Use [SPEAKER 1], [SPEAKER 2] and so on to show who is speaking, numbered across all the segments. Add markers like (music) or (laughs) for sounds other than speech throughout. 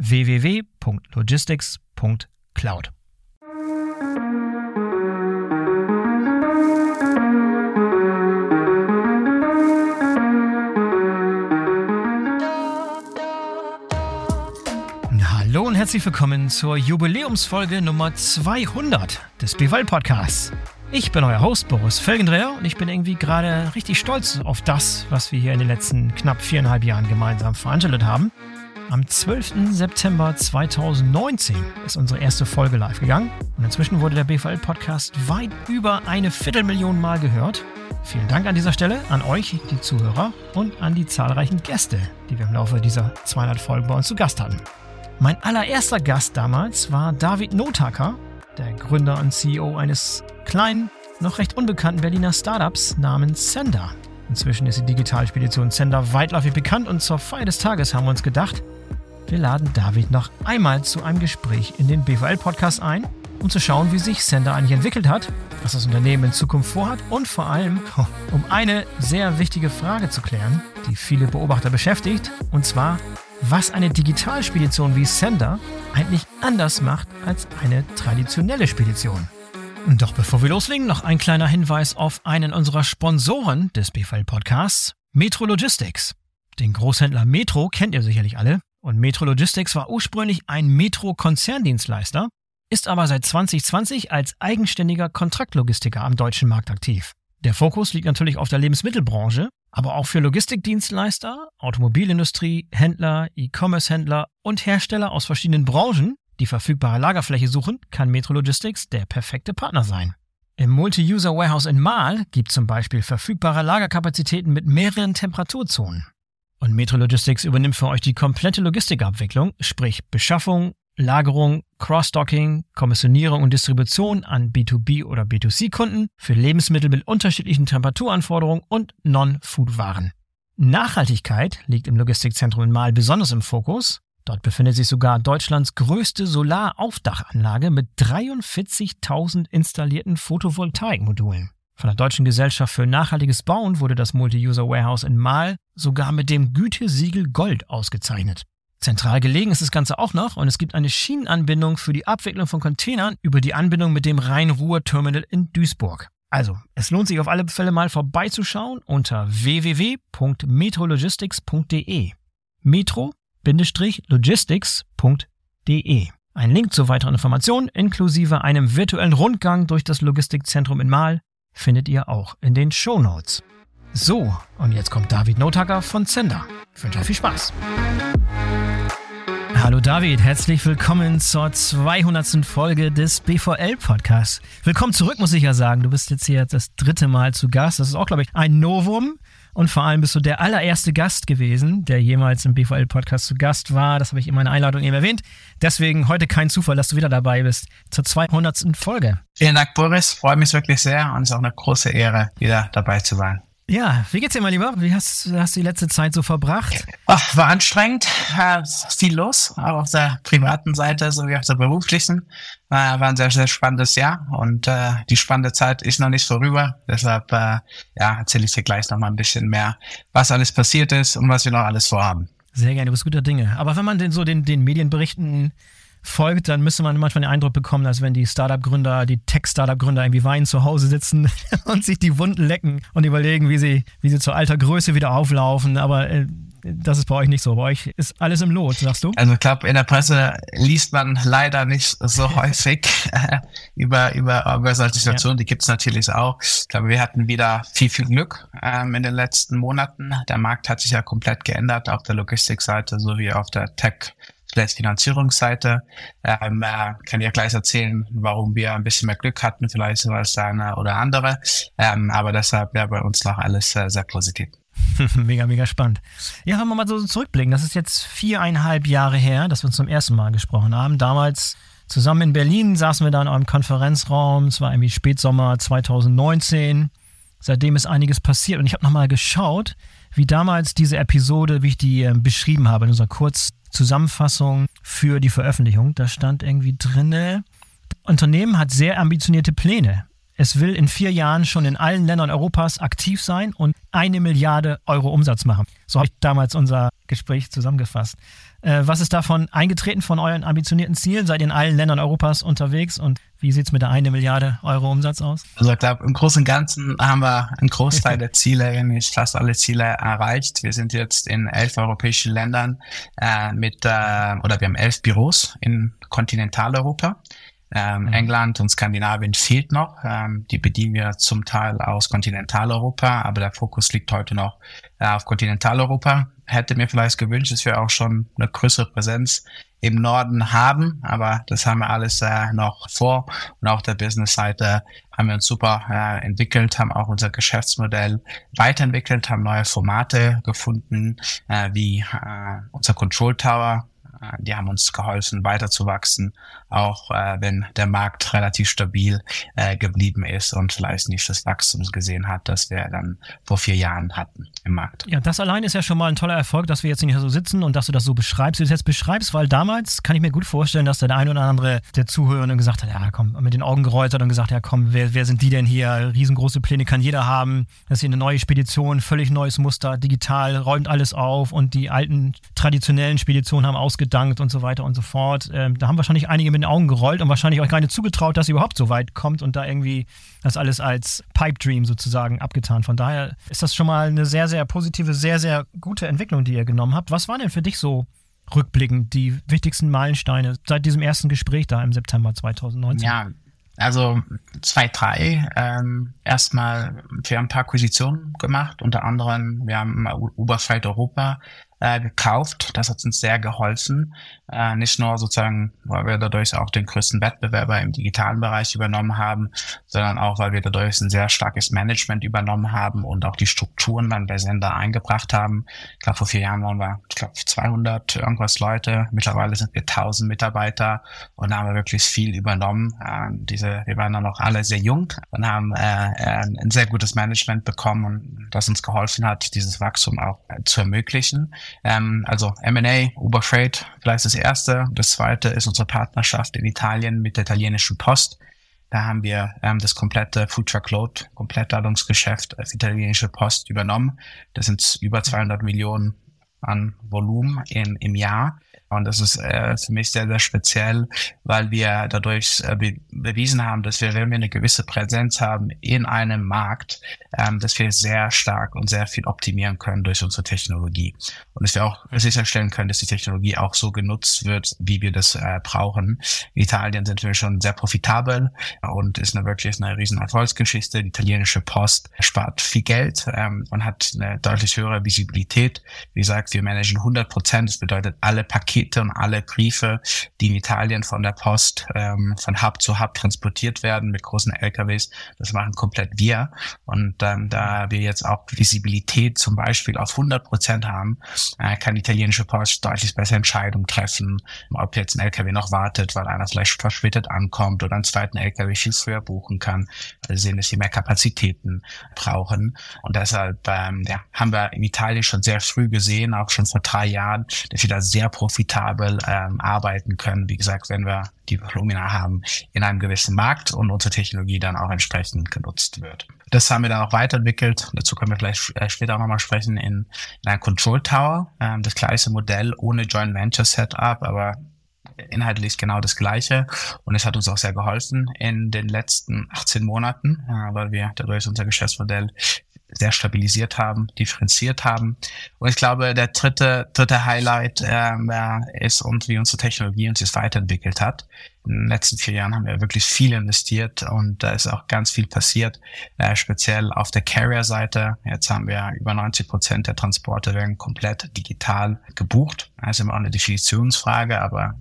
[SPEAKER 1] www.logistics.cloud. Hallo und herzlich willkommen zur Jubiläumsfolge Nummer 200 des BWL Podcasts. Ich bin euer Host Boris Felgendreher und ich bin irgendwie gerade richtig stolz auf das, was wir hier in den letzten knapp viereinhalb Jahren gemeinsam veranstaltet haben. Am 12. September 2019 ist unsere erste Folge live gegangen und inzwischen wurde der BVL-Podcast weit über eine Viertelmillion Mal gehört. Vielen Dank an dieser Stelle an euch, die Zuhörer, und an die zahlreichen Gäste, die wir im Laufe dieser 200 Folgen bei uns zu Gast hatten. Mein allererster Gast damals war David Notaker, der Gründer und CEO eines kleinen, noch recht unbekannten Berliner Startups namens Sender. Inzwischen ist die Digitalspedition Sender weitläufig bekannt und zur Feier des Tages haben wir uns gedacht, wir laden David noch einmal zu einem Gespräch in den BVL-Podcast ein, um zu schauen, wie sich Sender eigentlich entwickelt hat, was das Unternehmen in Zukunft vorhat und vor allem, (laughs) um eine sehr wichtige Frage zu klären, die viele Beobachter beschäftigt, und zwar, was eine Digitalspedition wie Sender eigentlich anders macht als eine traditionelle Spedition. Doch bevor wir loslegen, noch ein kleiner Hinweis auf einen unserer Sponsoren des BVL Podcasts, Metro Logistics. Den Großhändler Metro kennt ihr sicherlich alle. Und Metro Logistics war ursprünglich ein Metro-Konzerndienstleister, ist aber seit 2020 als eigenständiger Kontraktlogistiker am deutschen Markt aktiv. Der Fokus liegt natürlich auf der Lebensmittelbranche, aber auch für Logistikdienstleister, Automobilindustrie, Händler, E-Commerce-Händler und Hersteller aus verschiedenen Branchen, die verfügbare Lagerfläche suchen, kann Metro Logistics der perfekte Partner sein. Im Multi-User Warehouse in Mahl gibt zum Beispiel verfügbare Lagerkapazitäten mit mehreren Temperaturzonen. Und Metro Logistics übernimmt für euch die komplette Logistikabwicklung, sprich Beschaffung, Lagerung, Cross-Docking, Kommissionierung und Distribution an B2B oder B2C-Kunden für Lebensmittel mit unterschiedlichen Temperaturanforderungen und Non-Food-Waren. Nachhaltigkeit liegt im Logistikzentrum in Mahl besonders im Fokus. Dort befindet sich sogar Deutschlands größte Solaraufdachanlage mit 43.000 installierten Photovoltaikmodulen. Von der Deutschen Gesellschaft für nachhaltiges Bauen wurde das Multi-User Warehouse in Mahl sogar mit dem Gütesiegel Gold ausgezeichnet. Zentral gelegen ist das Ganze auch noch und es gibt eine Schienenanbindung für die Abwicklung von Containern über die Anbindung mit dem Rhein-Ruhr-Terminal in Duisburg. Also, es lohnt sich auf alle Fälle mal vorbeizuschauen unter www.metrologistics.de. Metro-logistics.de. Ein Link zu weiteren Informationen inklusive einem virtuellen Rundgang durch das Logistikzentrum in Mahl findet ihr auch in den Show Notes. So, und jetzt kommt David Notacker von Zender. Ich wünsche euch viel Spaß. Hallo David, herzlich willkommen zur 200. Folge des BVL Podcasts. Willkommen zurück, muss ich ja sagen. Du bist jetzt hier das dritte Mal zu Gast. Das ist auch, glaube ich, ein Novum. Und vor allem bist du der allererste Gast gewesen, der jemals im BVL-Podcast zu Gast war. Das habe ich in meiner Einladung eben erwähnt. Deswegen heute kein Zufall, dass du wieder dabei bist zur 200. Folge.
[SPEAKER 2] Vielen Dank, Boris. Freue mich wirklich sehr und es ist auch eine große Ehre, wieder dabei zu sein.
[SPEAKER 1] Ja, wie geht's dir, mein Lieber? Wie hast, hast du die letzte Zeit so verbracht?
[SPEAKER 2] Ach, war anstrengend, äh, viel los, auch auf der privaten Seite sowie auf der beruflichen. War ein sehr, sehr spannendes Jahr und äh, die spannende Zeit ist noch nicht vorüber. Deshalb äh, ja, erzähle ich dir gleich noch mal ein bisschen mehr, was alles passiert ist und was wir noch alles vorhaben.
[SPEAKER 1] Sehr gerne, du bist guter Dinge. Aber wenn man den so den, den Medienberichten folgt, dann müsste man manchmal den Eindruck bekommen, als wenn die Startup-Gründer, die Tech-Startup-Gründer irgendwie weinen zu Hause sitzen (laughs) und sich die Wunden lecken und überlegen, wie sie, wie sie zur alter Größe wieder auflaufen. Aber äh, das ist bei euch nicht so. Bei euch ist alles im Lot, sagst du?
[SPEAKER 2] Also ich glaube, in der Presse liest man leider nicht so (laughs) häufig äh, über, über, über solche Situationen. Ja. Die gibt es natürlich auch. Ich glaube, wir hatten wieder viel, viel Glück ähm, in den letzten Monaten. Der Markt hat sich ja komplett geändert auf der Logistikseite sowie auf der Tech- vielleicht Finanzierungsseite. Ähm, äh, kann ja gleich erzählen, warum wir ein bisschen mehr Glück hatten, vielleicht als der oder andere. Ähm, aber deshalb wäre bei uns noch alles äh, sehr positiv. (laughs)
[SPEAKER 1] mega, mega spannend. Ja, wenn wir mal so zurückblicken, das ist jetzt viereinhalb Jahre her, dass wir uns zum ersten Mal gesprochen haben. Damals zusammen in Berlin saßen wir da in eurem Konferenzraum. Es war irgendwie Spätsommer 2019. Seitdem ist einiges passiert und ich habe nochmal geschaut, wie damals diese Episode, wie ich die äh, beschrieben habe in unserer Kurzzusammenfassung für die Veröffentlichung. Da stand irgendwie drinne, Unternehmen hat sehr ambitionierte Pläne. Es will in vier Jahren schon in allen Ländern Europas aktiv sein und eine Milliarde Euro Umsatz machen. So habe ich damals unser Gespräch zusammengefasst. Äh, was ist davon eingetreten von euren ambitionierten Zielen? Seid ihr in allen Ländern Europas unterwegs und wie sieht es mit der eine Milliarde Euro Umsatz aus?
[SPEAKER 2] Also ich glaube, im Großen und Ganzen haben wir einen Großteil der Ziele, (laughs) nicht fast alle Ziele erreicht. Wir sind jetzt in elf europäischen Ländern äh, mit, äh, oder wir haben elf Büros in Kontinentaleuropa. Ähm, mhm. England und Skandinavien fehlt noch. Ähm, die bedienen wir zum Teil aus Kontinentaleuropa, aber der Fokus liegt heute noch äh, auf Kontinentaleuropa. Hätte mir vielleicht gewünscht, dass wir auch schon eine größere Präsenz im Norden haben, aber das haben wir alles äh, noch vor. Und auf der Business-Seite haben wir uns super äh, entwickelt, haben auch unser Geschäftsmodell weiterentwickelt, haben neue Formate gefunden, äh, wie äh, unser Control Tower, die haben uns geholfen, weiterzuwachsen, auch äh, wenn der Markt relativ stabil äh, geblieben ist und vielleicht nicht das Wachstum gesehen hat, das wir dann vor vier Jahren hatten im Markt.
[SPEAKER 1] Ja, das allein ist ja schon mal ein toller Erfolg, dass wir jetzt nicht so sitzen und dass du das so beschreibst, wie du es jetzt beschreibst, weil damals kann ich mir gut vorstellen, dass der eine oder andere der Zuhörenden gesagt hat, ja komm, mit den Augen geräutert und gesagt, ja komm, wer, wer sind die denn hier? Riesengroße Pläne kann jeder haben. Das ist hier eine neue Spedition, völlig neues Muster, digital, räumt alles auf und die alten traditionellen Speditionen haben ausgedacht gedankt und so weiter und so fort. Ähm, da haben wahrscheinlich einige mit den Augen gerollt und wahrscheinlich auch gar nicht zugetraut, dass sie überhaupt so weit kommt und da irgendwie das alles als Pipe Dream sozusagen abgetan. Von daher ist das schon mal eine sehr, sehr positive, sehr, sehr gute Entwicklung, die ihr genommen habt. Was waren denn für dich so rückblickend die wichtigsten Meilensteine seit diesem ersten Gespräch da im September 2019?
[SPEAKER 2] Ja, also zwei, drei. Ähm, erstmal, wir haben ein paar Akquisitionen gemacht, unter anderem, wir haben Uber Freight Europa äh, gekauft. Das hat uns sehr geholfen. Äh, nicht nur sozusagen, weil wir dadurch auch den größten Wettbewerber im digitalen Bereich übernommen haben, sondern auch, weil wir dadurch ein sehr starkes Management übernommen haben und auch die Strukturen dann bei Sender eingebracht haben. Ich glaube, vor vier Jahren waren wir, ich glaube, 200 irgendwas Leute. Mittlerweile sind wir 1000 Mitarbeiter und haben wir wirklich viel übernommen. Äh, diese, wir waren dann noch alle sehr jung und haben äh, ein sehr gutes Management bekommen, das uns geholfen hat, dieses Wachstum auch zu ermöglichen. Ähm, also M&A, Uber Freight, vielleicht das erste. Das zweite ist unsere Partnerschaft in Italien mit der italienischen Post. Da haben wir ähm, das komplette Truck Load, Komplettladungsgeschäft als italienische Post übernommen. Das sind über 200 Millionen an Volumen im, im Jahr. Und das ist äh, für mich sehr, sehr speziell, weil wir dadurch äh, be bewiesen haben, dass wir, wenn wir eine gewisse Präsenz haben in einem Markt, ähm, dass wir sehr stark und sehr viel optimieren können durch unsere Technologie. Und dass wir auch sicherstellen können, dass die Technologie auch so genutzt wird, wie wir das äh, brauchen. In Italien sind wir schon sehr profitabel und ist eine wirklich eine riesen Erfolgsgeschichte. Die italienische Post spart viel Geld ähm, und hat eine deutlich höhere Visibilität. Wie gesagt, wir managen 100 Prozent. Das bedeutet, alle Pakete Pakete und alle Briefe, die in Italien von der Post ähm, von Hub zu Hub transportiert werden mit großen LKWs, das machen komplett wir. Und ähm, da wir jetzt auch Visibilität zum Beispiel auf 100 Prozent haben, äh, kann die italienische Post deutlich besser Entscheidungen treffen, ob jetzt ein LKW noch wartet, weil einer vielleicht verspätet ankommt oder einen zweiten LKW viel früher buchen kann, sie sehen, dass sie mehr Kapazitäten brauchen. Und deshalb ähm, ja, haben wir in Italien schon sehr früh gesehen, auch schon vor drei Jahren, dass wir da sehr profitabel ähm, arbeiten können. Wie gesagt, wenn wir die Volumina haben in einem gewissen Markt und unsere Technologie dann auch entsprechend genutzt wird. Das haben wir dann auch weiterentwickelt. Dazu können wir vielleicht äh, später auch nochmal sprechen in, in einem Control Tower. Ähm, das gleiche Modell ohne Joint Venture Setup, aber inhaltlich genau das Gleiche. Und es hat uns auch sehr geholfen in den letzten 18 Monaten, äh, weil wir dadurch unser Geschäftsmodell sehr stabilisiert haben, differenziert haben. Und ich glaube, der dritte, dritte Highlight ähm, ist und wie unsere Technologie uns jetzt weiterentwickelt hat. In den letzten vier Jahren haben wir wirklich viel investiert und da ist auch ganz viel passiert, äh, speziell auf der Carrier-Seite. Jetzt haben wir über 90 Prozent der Transporte werden komplett digital gebucht. Das ist immer auch eine Definitionsfrage, aber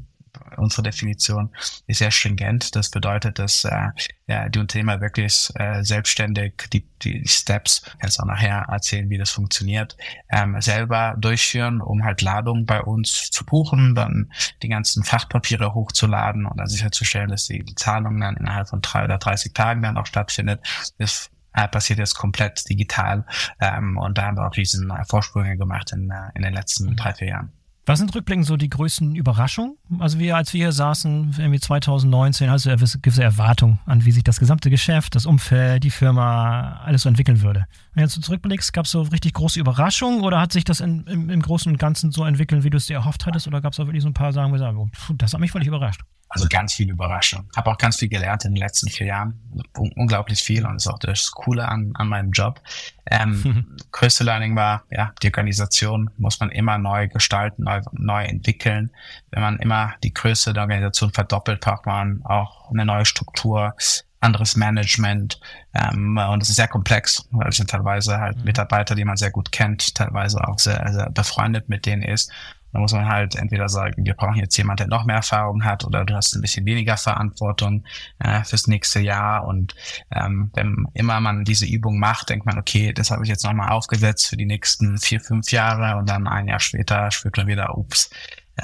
[SPEAKER 2] unsere Definition ist sehr stringent. Das bedeutet, dass äh, ja, die Unternehmer wirklich äh, selbstständig die, die Steps, jetzt auch nachher erzählen, wie das funktioniert, ähm, selber durchführen, um halt Ladung bei uns zu buchen, dann die ganzen Fachpapiere hochzuladen und dann sicherzustellen, dass die Zahlung dann innerhalb von drei oder 30 Tagen dann auch stattfindet. Das äh, passiert jetzt komplett digital ähm, und da haben wir auch riesen Vorsprünge gemacht in, äh, in den letzten drei, vier Jahren.
[SPEAKER 1] Was sind rückblickend so die größten Überraschungen? Also wir, als wir hier saßen, irgendwie 2019, hast du gewisse Erwartung an, wie sich das gesamte Geschäft, das Umfeld, die Firma, alles so entwickeln würde. Wenn du zurückblickst, gab es so richtig große Überraschungen oder hat sich das in, im, im, Großen und Ganzen so entwickelt, wie du es dir erhofft hattest? Oder gab es auch wirklich so ein paar Sachen, wo du sagst, oh, das hat mich völlig überrascht?
[SPEAKER 2] Also ganz viel Überraschung. Habe auch ganz viel gelernt in den letzten vier Jahren. unglaublich viel und ist auch das Coole an, an meinem Job. Ähm, (laughs) größte Learning war, ja, die Organisation muss man immer neu gestalten, neu, neu entwickeln. Wenn man immer die Größe der Organisation verdoppelt, braucht man auch eine neue Struktur, anderes Management ähm, und es ist sehr komplex, weil es sind teilweise halt mhm. Mitarbeiter, die man sehr gut kennt, teilweise auch sehr, sehr befreundet mit denen ist da muss man halt entweder sagen, wir brauchen jetzt jemand, der noch mehr Erfahrung hat, oder du hast ein bisschen weniger Verantwortung äh, fürs nächste Jahr. Und ähm, wenn immer man diese Übung macht, denkt man, okay, das habe ich jetzt nochmal aufgesetzt für die nächsten vier, fünf Jahre und dann ein Jahr später spürt man wieder, ups,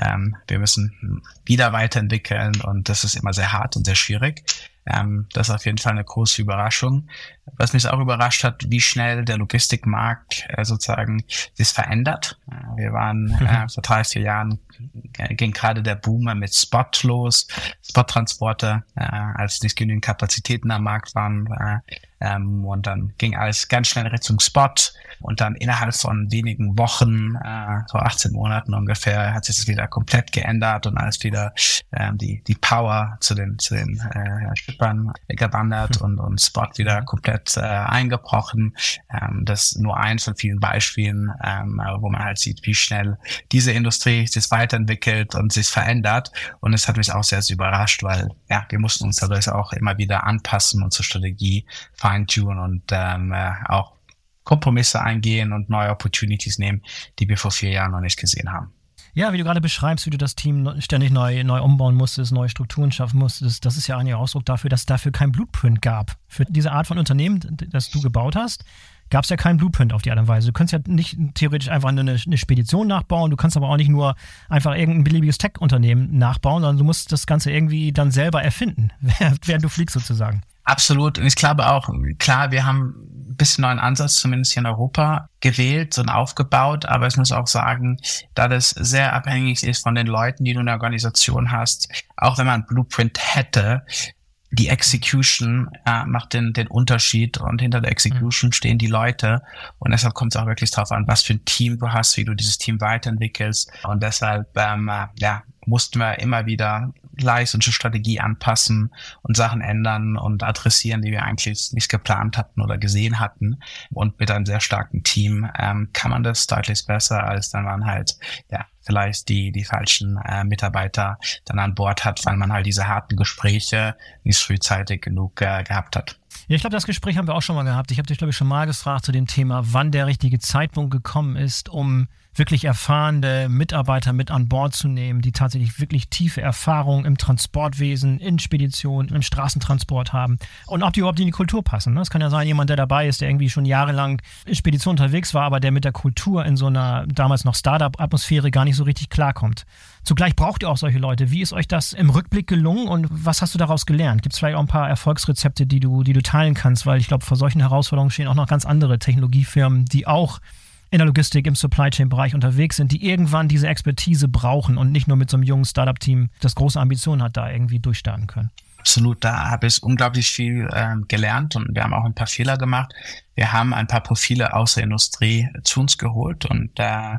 [SPEAKER 2] ähm, wir müssen wieder weiterentwickeln und das ist immer sehr hart und sehr schwierig. Ähm, das ist auf jeden Fall eine große Überraschung. Was mich auch überrascht hat, wie schnell der Logistikmarkt äh, sozusagen sich verändert. Äh, wir waren äh, vor drei, vier Jahren ging gerade der Boomer mit Spot los, Spot-Transporte, äh, als nicht genügend Kapazitäten am Markt waren. Äh, ähm, und dann ging alles ganz schnell Richtung Spot. Und dann innerhalb von wenigen Wochen, äh, so 18 Monaten ungefähr, hat sich das wieder komplett geändert und alles wieder ähm, die, die Power zu den, zu den äh, Schippern gewandert und, und Spot wieder komplett äh, eingebrochen. Ähm, das ist nur eins von vielen Beispielen, ähm, wo man halt sieht, wie schnell diese Industrie sich weiterentwickelt und sich verändert. Und es hat mich auch sehr, sehr überrascht, weil ja, wir mussten uns dadurch auch immer wieder anpassen, unsere Strategie feintunen und ähm, äh, auch Kompromisse eingehen und neue Opportunities nehmen, die wir vor vier Jahren noch nicht gesehen haben.
[SPEAKER 1] Ja, wie du gerade beschreibst, wie du das Team ständig neu, neu umbauen musstest, neue Strukturen schaffen musstest, das ist ja ein Ausdruck dafür, dass es dafür kein Blueprint gab. Für diese Art von Unternehmen, das du gebaut hast, gab es ja keinen Blueprint auf die Art und Weise. Du kannst ja nicht theoretisch einfach eine, eine Spedition nachbauen, du kannst aber auch nicht nur einfach irgendein beliebiges Tech-Unternehmen nachbauen, sondern du musst das Ganze irgendwie dann selber erfinden, (laughs) während du fliegst sozusagen.
[SPEAKER 2] Absolut. Und ich glaube auch, klar, wir haben ein bisschen neuen Ansatz, zumindest hier in Europa, gewählt und aufgebaut. Aber ich muss auch sagen, da das sehr abhängig ist von den Leuten, die du in der Organisation hast, auch wenn man Blueprint hätte, die Execution äh, macht den, den Unterschied und hinter der Execution mhm. stehen die Leute und deshalb kommt es auch wirklich darauf an, was für ein Team du hast, wie du dieses Team weiterentwickelst und deshalb ähm, äh, ja mussten wir immer wieder gleich unsere Strategie anpassen und Sachen ändern und adressieren, die wir eigentlich nicht geplant hatten oder gesehen hatten. Und mit einem sehr starken Team ähm, kann man das deutlich besser, als wenn man halt ja vielleicht die die falschen äh, Mitarbeiter dann an Bord hat, weil man halt diese harten Gespräche nicht frühzeitig genug äh, gehabt hat.
[SPEAKER 1] Ja, ich glaube, das Gespräch haben wir auch schon mal gehabt. Ich habe dich, glaube ich, schon mal gefragt zu dem Thema, wann der richtige Zeitpunkt gekommen ist, um wirklich erfahrene Mitarbeiter mit an Bord zu nehmen, die tatsächlich wirklich tiefe Erfahrung im Transportwesen, in Spedition, im Straßentransport haben und ob die überhaupt in die Kultur passen. Ne? Es kann ja sein, jemand, der dabei ist, der irgendwie schon jahrelang in Spedition unterwegs war, aber der mit der Kultur in so einer damals noch Startup-Atmosphäre gar nicht so richtig klarkommt. Zugleich braucht ihr auch solche Leute. Wie ist euch das im Rückblick gelungen und was hast du daraus gelernt? Gibt es vielleicht auch ein paar Erfolgsrezepte, die du, die du teilen kannst? Weil ich glaube, vor solchen Herausforderungen stehen auch noch ganz andere Technologiefirmen, die auch in der Logistik, im Supply Chain Bereich unterwegs sind, die irgendwann diese Expertise brauchen und nicht nur mit so einem jungen Startup-Team, das große Ambitionen hat, da irgendwie durchstarten können.
[SPEAKER 2] Absolut, da habe ich unglaublich viel ähm, gelernt und wir haben auch ein paar Fehler gemacht. Wir haben ein paar Profile aus der Industrie zu uns geholt und äh,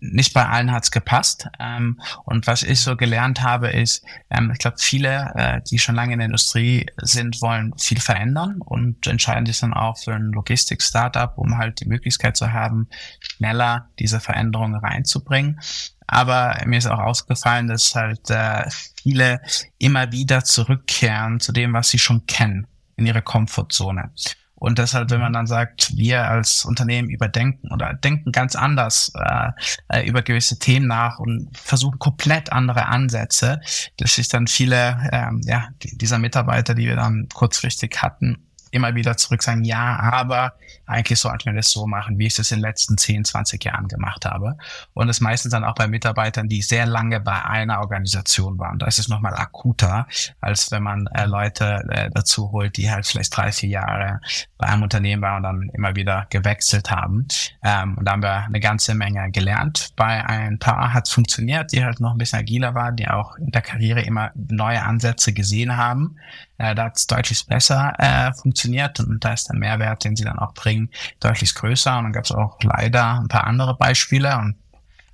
[SPEAKER 2] nicht bei allen hat's gepasst. Ähm, und was ich so gelernt habe, ist, ähm, ich glaube, viele, äh, die schon lange in der Industrie sind, wollen viel verändern und entscheiden sich dann auch für ein Logistik-Startup, um halt die Möglichkeit zu haben, schneller diese Veränderungen reinzubringen. Aber mir ist auch ausgefallen, dass halt äh, viele immer wieder zurückkehren zu dem, was sie schon kennen, in ihre Komfortzone. Und deshalb, wenn man dann sagt, wir als Unternehmen überdenken oder denken ganz anders äh, äh, über gewisse Themen nach und versuchen komplett andere Ansätze, dass sich dann viele ähm, ja, dieser Mitarbeiter, die wir dann kurzfristig hatten, immer wieder zurück sagen, ja, aber eigentlich sollten wir das so machen, wie ich das in den letzten 10, 20 Jahren gemacht habe. Und das meistens dann auch bei Mitarbeitern, die sehr lange bei einer Organisation waren. Da ist es nochmal akuter, als wenn man äh, Leute äh, dazu holt, die halt vielleicht drei, vier Jahre bei einem Unternehmen waren und dann immer wieder gewechselt haben. Ähm, und da haben wir eine ganze Menge gelernt. Bei ein paar hat es funktioniert, die halt noch ein bisschen agiler waren, die auch in der Karriere immer neue Ansätze gesehen haben. Äh, da hat es deutlich besser äh, funktioniert und da ist der Mehrwert, den sie dann auch bringen, deutlich größer. Und dann gab es auch leider ein paar andere Beispiele und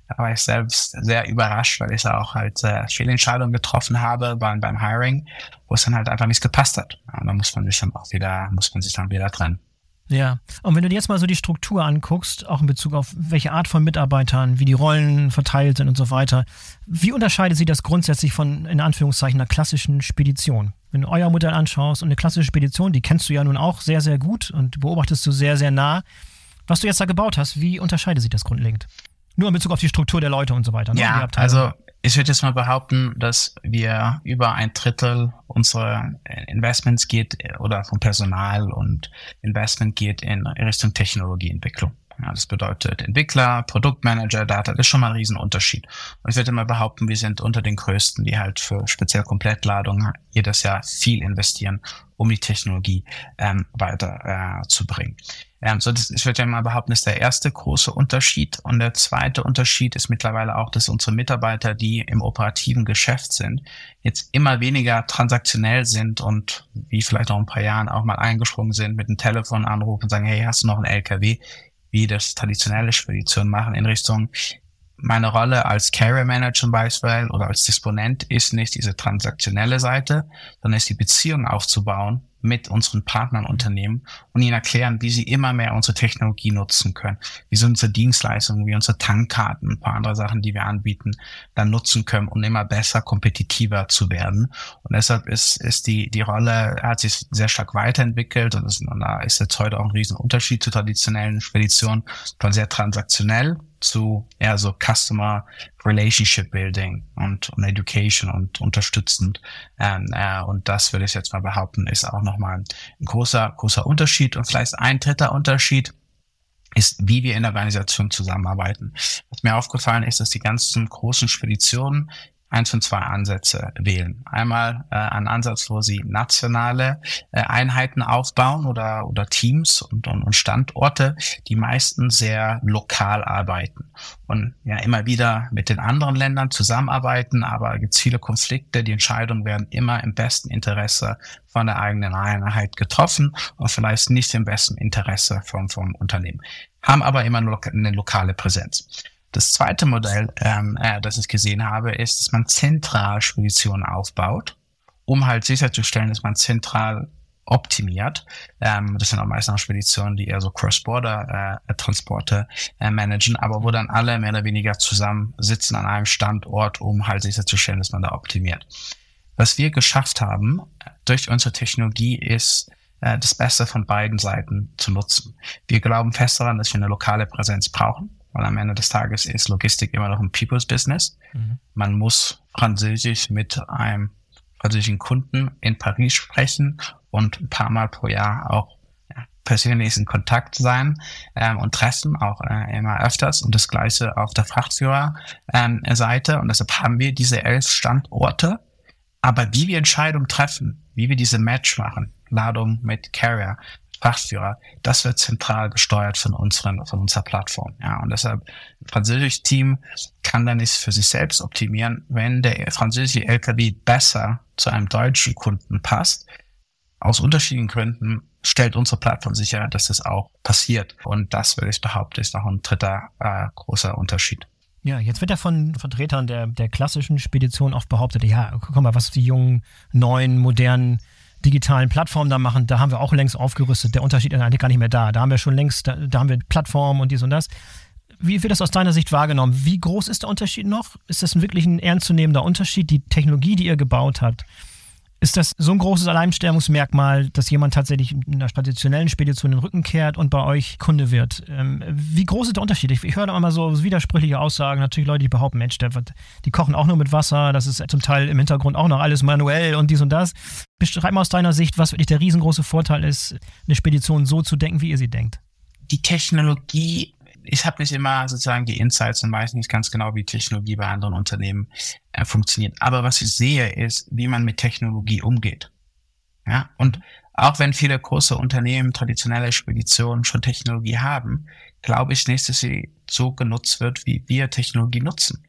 [SPEAKER 2] da war ich selbst sehr überrascht, weil ich auch halt äh, Fehlentscheidungen getroffen habe beim, beim Hiring, wo es dann halt einfach nicht gepasst hat. Und da muss man sich dann auch wieder, muss man sich dann wieder trennen.
[SPEAKER 1] Ja, und wenn du dir jetzt mal so die Struktur anguckst, auch in Bezug auf welche Art von Mitarbeitern, wie die Rollen verteilt sind und so weiter, wie unterscheidet sich das grundsätzlich von, in Anführungszeichen, einer klassischen Spedition? Wenn du euer Modell anschaust und eine klassische Spedition, die kennst du ja nun auch sehr, sehr gut und beobachtest du sehr, sehr nah. Was du jetzt da gebaut hast, wie unterscheidet sich das grundlegend? Nur in Bezug auf die Struktur der Leute und so weiter.
[SPEAKER 2] Ne? Ja, also ich würde jetzt mal behaupten, dass wir über ein Drittel unserer Investments geht oder vom Personal und Investment geht in Richtung Technologieentwicklung. Ja, das bedeutet Entwickler, Produktmanager, Data, das ist schon mal ein Riesenunterschied. Und ich würde mal behaupten, wir sind unter den größten, die halt für speziell Komplettladungen jedes Jahr viel investieren, um die Technologie ähm, weiter äh, zu bringen. Ähm, so das, ich würde ja mal behaupten, ist der erste große Unterschied. Und der zweite Unterschied ist mittlerweile auch, dass unsere Mitarbeiter, die im operativen Geschäft sind, jetzt immer weniger transaktionell sind und wie vielleicht noch ein paar Jahren auch mal eingesprungen sind mit einem Telefonanruf und sagen, hey, hast du noch einen LKW? Wie das traditionelle Speditionen machen in Richtung, meine Rolle als Carrier Manager zum Beispiel oder als Disponent ist nicht diese transaktionelle Seite, sondern ist die Beziehung aufzubauen mit unseren Partnern Unternehmen und ihnen erklären, wie sie immer mehr unsere Technologie nutzen können, wie sie unsere Dienstleistungen, wie unsere Tankkarten, ein paar andere Sachen, die wir anbieten, dann nutzen können, um immer besser, kompetitiver zu werden. Und deshalb ist, ist die, die Rolle, hat sich sehr stark weiterentwickelt und, ist, und da ist jetzt heute auch ein Riesenunterschied zu traditionellen Speditionen, von sehr transaktionell zu eher so Customer Relationship Building und, und Education und unterstützend. Ähm, äh, und das würde ich jetzt mal behaupten, ist auch nochmal ein großer, großer Unterschied. Und vielleicht ein dritter Unterschied ist, wie wir in der Organisation zusammenarbeiten. Was mir aufgefallen ist, dass die ganzen großen Speditionen eins von zwei Ansätze wählen. Einmal äh, ein Ansatz, wo sie nationale äh, Einheiten aufbauen oder, oder Teams und, und, und Standorte, die meistens sehr lokal arbeiten und ja immer wieder mit den anderen Ländern zusammenarbeiten, aber gibt viele Konflikte. Die Entscheidungen werden immer im besten Interesse von der eigenen Einheit getroffen und vielleicht nicht im besten Interesse vom, vom Unternehmen, haben aber immer eine lokale Präsenz. Das zweite Modell, ähm, äh, das ich gesehen habe, ist, dass man zentral Speditionen aufbaut, um halt sicherzustellen, dass man zentral optimiert. Ähm, das sind auch meistens auch Speditionen, die eher so Cross-Border-Transporte äh, äh, managen, aber wo dann alle mehr oder weniger zusammen sitzen an einem Standort, um halt sicherzustellen, dass man da optimiert. Was wir geschafft haben durch unsere Technologie ist, äh, das Beste von beiden Seiten zu nutzen. Wir glauben fest daran, dass wir eine lokale Präsenz brauchen weil am Ende des Tages ist Logistik immer noch ein People's Business. Mhm. Man muss Französisch mit einem französischen Kunden in Paris sprechen und ein paar Mal pro Jahr auch ja, persönlich in Kontakt sein ähm, und treffen, auch äh, immer öfters und das gleiche auf der Frachtführerseite. Ähm, und deshalb haben wir diese elf Standorte. Aber wie wir Entscheidungen treffen, wie wir diese Match machen, Ladung mit Carrier, Frachtführer, das wird zentral gesteuert von unseren, von unserer Plattform. Ja, und deshalb, ein französisches Team kann dann nicht für sich selbst optimieren, wenn der französische LKW besser zu einem deutschen Kunden passt. Aus unterschiedlichen Gründen stellt unsere Plattform sicher, dass das auch passiert. Und das, würde ich behaupten, ist noch ein dritter äh, großer Unterschied.
[SPEAKER 1] Ja, jetzt wird ja von Vertretern der, der klassischen Spedition oft behauptet, ja, guck mal, was die jungen, neuen, modernen digitalen Plattformen da machen, da haben wir auch längst aufgerüstet. Der Unterschied ist eigentlich gar nicht mehr da. Da haben wir schon längst, da, da haben wir Plattformen und dies und das. Wie wird das aus deiner Sicht wahrgenommen? Wie groß ist der Unterschied noch? Ist das wirklich ein ernstzunehmender Unterschied? Die Technologie, die ihr gebaut habt, ist das so ein großes Alleinstellungsmerkmal, dass jemand tatsächlich in einer traditionellen Spedition den Rücken kehrt und bei euch Kunde wird? Ähm, wie groß ist der Unterschied? Ich, ich höre da immer so widersprüchliche Aussagen. Natürlich Leute, die behaupten, Mensch, der, die kochen auch nur mit Wasser. Das ist zum Teil im Hintergrund auch noch alles manuell und dies und das. Beschreib mal aus deiner Sicht, was wirklich der riesengroße Vorteil ist, eine Spedition so zu denken, wie ihr sie denkt.
[SPEAKER 2] Die Technologie ich habe nicht immer sozusagen die Insights und weiß nicht ganz genau, wie Technologie bei anderen Unternehmen äh, funktioniert. Aber was ich sehe, ist, wie man mit Technologie umgeht. Ja, und auch wenn viele große Unternehmen, traditionelle Speditionen schon Technologie haben, glaube ich nicht, dass sie so genutzt wird, wie wir Technologie nutzen.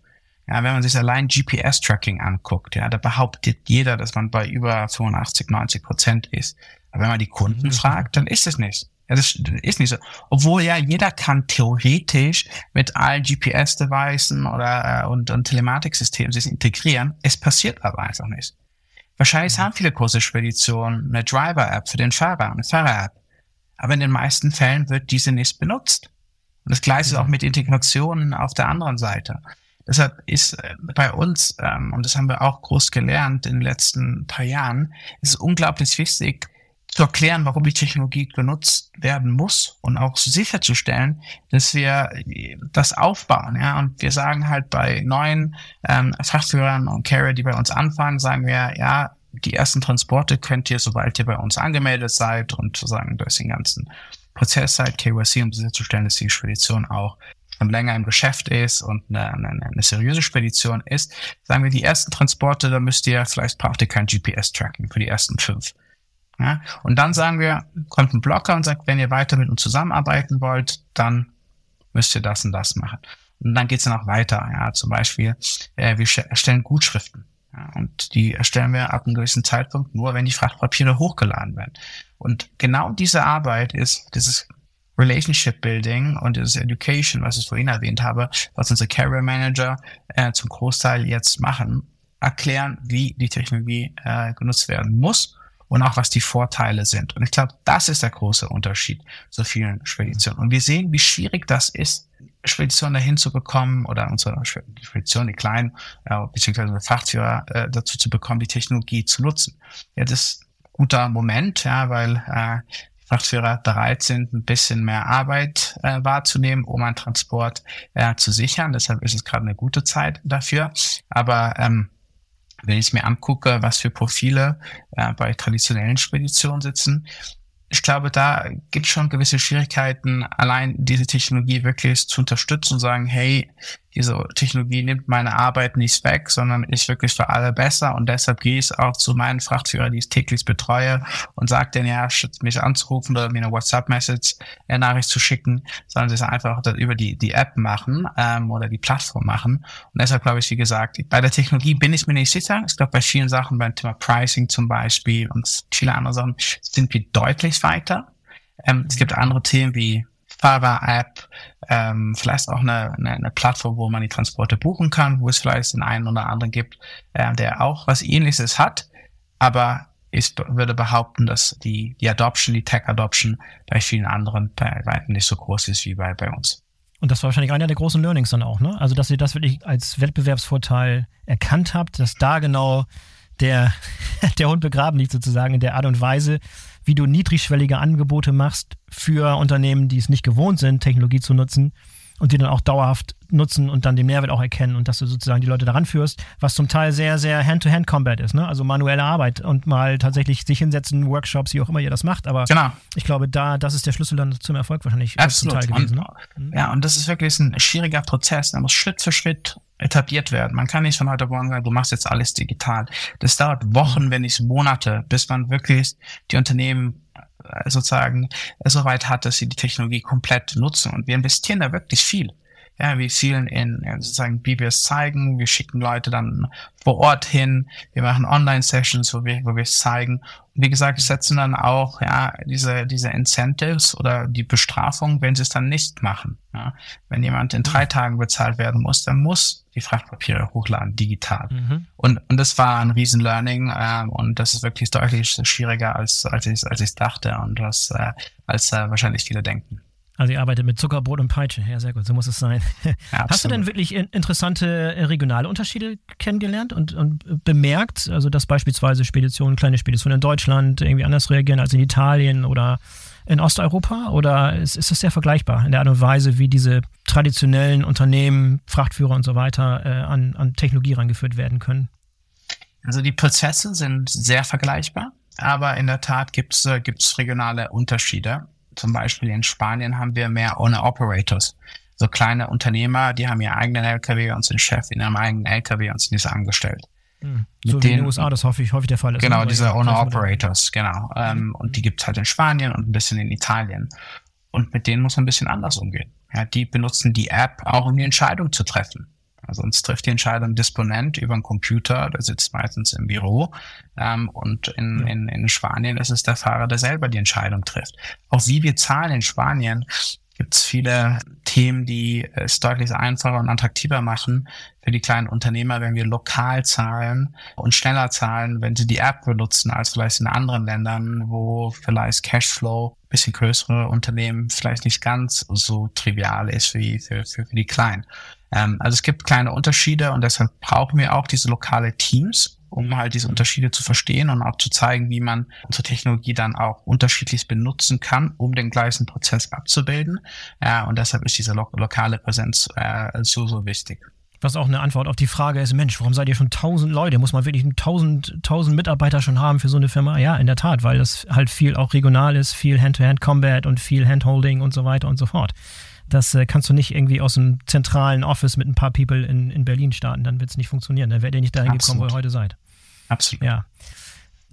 [SPEAKER 2] Ja, wenn man sich allein GPS-Tracking anguckt, ja, da behauptet jeder, dass man bei über 85, 90 Prozent ist. Aber wenn man die Kunden mhm. fragt, dann ist es nicht. Ja, das ist nicht so. Obwohl ja jeder kann theoretisch mit allen GPS-Devices oder äh, und, und Telematiksystemen sich integrieren. Es passiert aber einfach nicht. Wahrscheinlich mhm. haben viele große Speditionen eine Driver-App für den Fahrer, eine Fahrer-App. Aber in den meisten Fällen wird diese nicht benutzt. Und das gleiche ist auch mit Integrationen auf der anderen Seite. Deshalb ist äh, bei uns, ähm, und das haben wir auch groß gelernt in den letzten paar Jahren, ist es unglaublich wichtig, zu erklären, warum die Technologie genutzt werden muss und auch sicherzustellen, dass wir das aufbauen. Ja, und wir sagen halt bei neuen ähm, Fachführern und Carrier, die bei uns anfangen, sagen wir, ja, die ersten Transporte könnt ihr, sobald ihr bei uns angemeldet seid und sozusagen durch den ganzen Prozess seid, KYC, um sicherzustellen, dass die Spedition auch länger im Geschäft ist und eine, eine, eine seriöse Spedition ist, sagen wir, die ersten Transporte, da müsst ihr, vielleicht braucht ihr kein GPS-Tracking für die ersten fünf. Ja? Und dann sagen wir, kommt ein Blocker und sagt, wenn ihr weiter mit uns zusammenarbeiten wollt, dann müsst ihr das und das machen. Und dann geht's dann auch weiter. Ja, zum Beispiel, äh, wir erstellen Gutschriften. Ja, und die erstellen wir ab einem gewissen Zeitpunkt nur, wenn die Frachtpapiere hochgeladen werden. Und genau diese Arbeit ist dieses Relationship Building und dieses Education, was ich vorhin erwähnt habe, was unsere Carrier Manager äh, zum Großteil jetzt machen, erklären, wie die Technologie äh, genutzt werden muss und auch was die Vorteile sind. Und ich glaube, das ist der große Unterschied zu vielen Speditionen. Und wir sehen, wie schwierig das ist, Speditionen dahin zu bekommen oder unsere Spedition, die kleinen, äh, beziehungsweise unsere Frachtführer äh, dazu zu bekommen, die Technologie zu nutzen. Ja, das ist ein guter Moment, ja, weil äh, Frachtführer bereit sind, ein bisschen mehr Arbeit äh, wahrzunehmen, um einen Transport äh, zu sichern. Deshalb ist es gerade eine gute Zeit dafür. Aber ähm, wenn ich mir angucke, was für Profile äh, bei traditionellen Speditionen sitzen, ich glaube, da gibt es schon gewisse Schwierigkeiten, allein diese Technologie wirklich zu unterstützen und sagen, hey, diese Technologie nimmt meine Arbeit nicht weg, sondern ist wirklich für alle besser und deshalb gehe ich auch zu meinen Frachtführern, die ich täglich betreue und sage denen, ja, mich anzurufen oder mir eine WhatsApp-Message, eine Nachricht zu schicken, sondern sie es einfach über die, die App machen ähm, oder die Plattform machen. Und deshalb glaube ich, wie gesagt, bei der Technologie bin ich mir nicht sicher. Ich glaube, bei vielen Sachen, beim Thema Pricing zum Beispiel und viele andere Sachen, sind wir deutlich weiter. Ähm, es gibt andere Themen wie Fahrer-App, ähm, vielleicht auch eine, eine, eine Plattform, wo man die Transporte buchen kann, wo es vielleicht den einen oder anderen gibt, äh, der auch was ähnliches hat. Aber ich würde behaupten, dass die, die Adoption, die Tech-Adoption bei vielen anderen bei weitem nicht so groß ist wie bei, bei uns.
[SPEAKER 1] Und das war wahrscheinlich einer der großen Learnings dann auch, ne? Also, dass ihr das wirklich als Wettbewerbsvorteil erkannt habt, dass da genau der, (laughs) der Hund begraben liegt sozusagen in der Art und Weise, wie du niedrigschwellige Angebote machst für Unternehmen, die es nicht gewohnt sind, Technologie zu nutzen, und die dann auch dauerhaft nutzen und dann den Mehrwert auch erkennen und dass du sozusagen die Leute daran führst, was zum Teil sehr, sehr Hand-to-Hand-Combat ist, ne? Also manuelle Arbeit und mal tatsächlich sich hinsetzen, Workshops, wie auch immer ihr das macht. Aber genau. ich glaube, da, das ist der Schlüssel dann zum Erfolg wahrscheinlich
[SPEAKER 2] Absolut. zum Teil gewesen. Und, ne? Mhm. Ja, und das ist wirklich ein schwieriger Prozess. Da muss Schritt für Schritt etabliert werden. Man kann nicht von heute auf morgen sagen, du machst jetzt alles digital. Das dauert Wochen, wenn nicht Monate, bis man wirklich die Unternehmen äh, sozusagen so weit hat, dass sie die Technologie komplett nutzen. Und wir investieren da wirklich viel ja, wir zielen in sozusagen, es zeigen, wir schicken Leute dann vor Ort hin, wir machen Online-Sessions, wo wir, wo wir es zeigen. Und wie gesagt, wir setzen dann auch ja diese, diese Incentives oder die Bestrafung, wenn sie es dann nicht machen. Ja. Wenn jemand in drei Tagen bezahlt werden muss, dann muss die Frachtpapiere hochladen, digital. Mhm. Und, und das war ein riesen Learning äh, und das ist wirklich deutlich schwieriger, als, als ich als ich dachte und was äh, als äh, wahrscheinlich viele denken.
[SPEAKER 1] Also ihr arbeitet mit Zuckerbrot und Peitsche. Ja, sehr gut, so muss es sein. Ja, Hast du denn wirklich interessante äh, regionale Unterschiede kennengelernt und, und bemerkt? Also dass beispielsweise Speditionen, kleine Speditionen in Deutschland irgendwie anders reagieren als in Italien oder in Osteuropa? Oder ist, ist das sehr vergleichbar in der Art und Weise, wie diese traditionellen Unternehmen, Frachtführer und so weiter äh, an, an Technologie rangeführt werden können?
[SPEAKER 2] Also die Prozesse sind sehr vergleichbar, aber in der Tat gibt es äh, regionale Unterschiede zum Beispiel in Spanien haben wir mehr Owner-Operators. So kleine Unternehmer, die haben ihren eigenen LKW und sind Chef in ihrem eigenen LKW und sind diese angestellt.
[SPEAKER 1] Hm. So wie in den USA, das hoffe ich, hoffe ich der Fall
[SPEAKER 2] ist. Genau, diese Owner-Operators, genau. Ähm, und die gibt's halt in Spanien und ein bisschen in Italien. Und mit denen muss man ein bisschen anders umgehen. Ja, die benutzen die App auch, um die Entscheidung zu treffen. Also uns trifft die Entscheidung Disponent über einen Computer, der sitzt meistens im Büro. Ähm, und in, in, in Spanien ist es der Fahrer, der selber die Entscheidung trifft. Auch wie wir zahlen in Spanien, gibt es viele Themen, die es deutlich einfacher und attraktiver machen für die kleinen Unternehmer, wenn wir lokal zahlen und schneller zahlen, wenn sie die App benutzen, als vielleicht in anderen Ländern, wo vielleicht Cashflow bisschen größere Unternehmen vielleicht nicht ganz so trivial ist wie für, für, für die kleinen. Ähm, also es gibt kleine Unterschiede und deshalb brauchen wir auch diese lokale Teams, um halt diese Unterschiede zu verstehen und auch zu zeigen, wie man unsere Technologie dann auch unterschiedlich benutzen kann, um den gleichen Prozess abzubilden. Ja, und deshalb ist diese lo lokale Präsenz äh, so, so wichtig.
[SPEAKER 1] Was auch eine Antwort auf die Frage ist, Mensch, warum seid ihr schon tausend Leute? Muss man wirklich tausend, tausend Mitarbeiter schon haben für so eine Firma? Ja, in der Tat, weil das halt viel auch regional ist, viel Hand-to-Hand-Combat und viel Handholding und so weiter und so fort. Das äh, kannst du nicht irgendwie aus einem zentralen Office mit ein paar People in, in Berlin starten, dann wird es nicht funktionieren. Dann werdet ihr nicht dahin Absolut. gekommen, wo ihr heute seid.
[SPEAKER 2] Absolut.
[SPEAKER 1] Ja.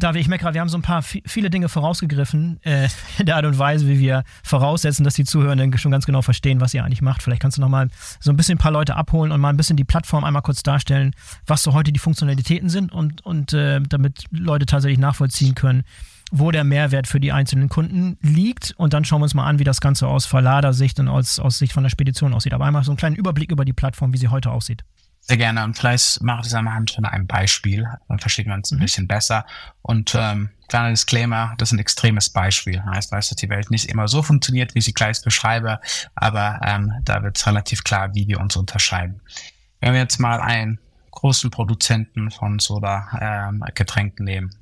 [SPEAKER 1] David, ich merke gerade, wir haben so ein paar viele Dinge vorausgegriffen, äh, (laughs) in der Art und Weise, wie wir voraussetzen, dass die Zuhörenden schon ganz genau verstehen, was ihr eigentlich macht. Vielleicht kannst du noch mal so ein bisschen ein paar Leute abholen und mal ein bisschen die Plattform einmal kurz darstellen, was so heute die Funktionalitäten sind und, und äh, damit Leute tatsächlich nachvollziehen können, wo der Mehrwert für die einzelnen Kunden liegt. Und dann schauen wir uns mal an, wie das Ganze aus Verladersicht und aus, aus Sicht von der Spedition aussieht. Aber einmal so einen kleinen Überblick über die Plattform, wie sie heute aussieht.
[SPEAKER 2] Sehr gerne. Und vielleicht mache ich es einmal anhand von einem Beispiel. Dann versteht man es ein mhm. bisschen besser. Und ähm, kleiner Disclaimer, das ist ein extremes Beispiel. Heißt, weiß, dass die Welt nicht immer so funktioniert, wie ich sie gleich beschreibe, aber ähm, da wird es relativ klar, wie wir uns unterscheiden. Wenn wir jetzt mal einen großen Produzenten von Soda-Getränken ähm, nehmen,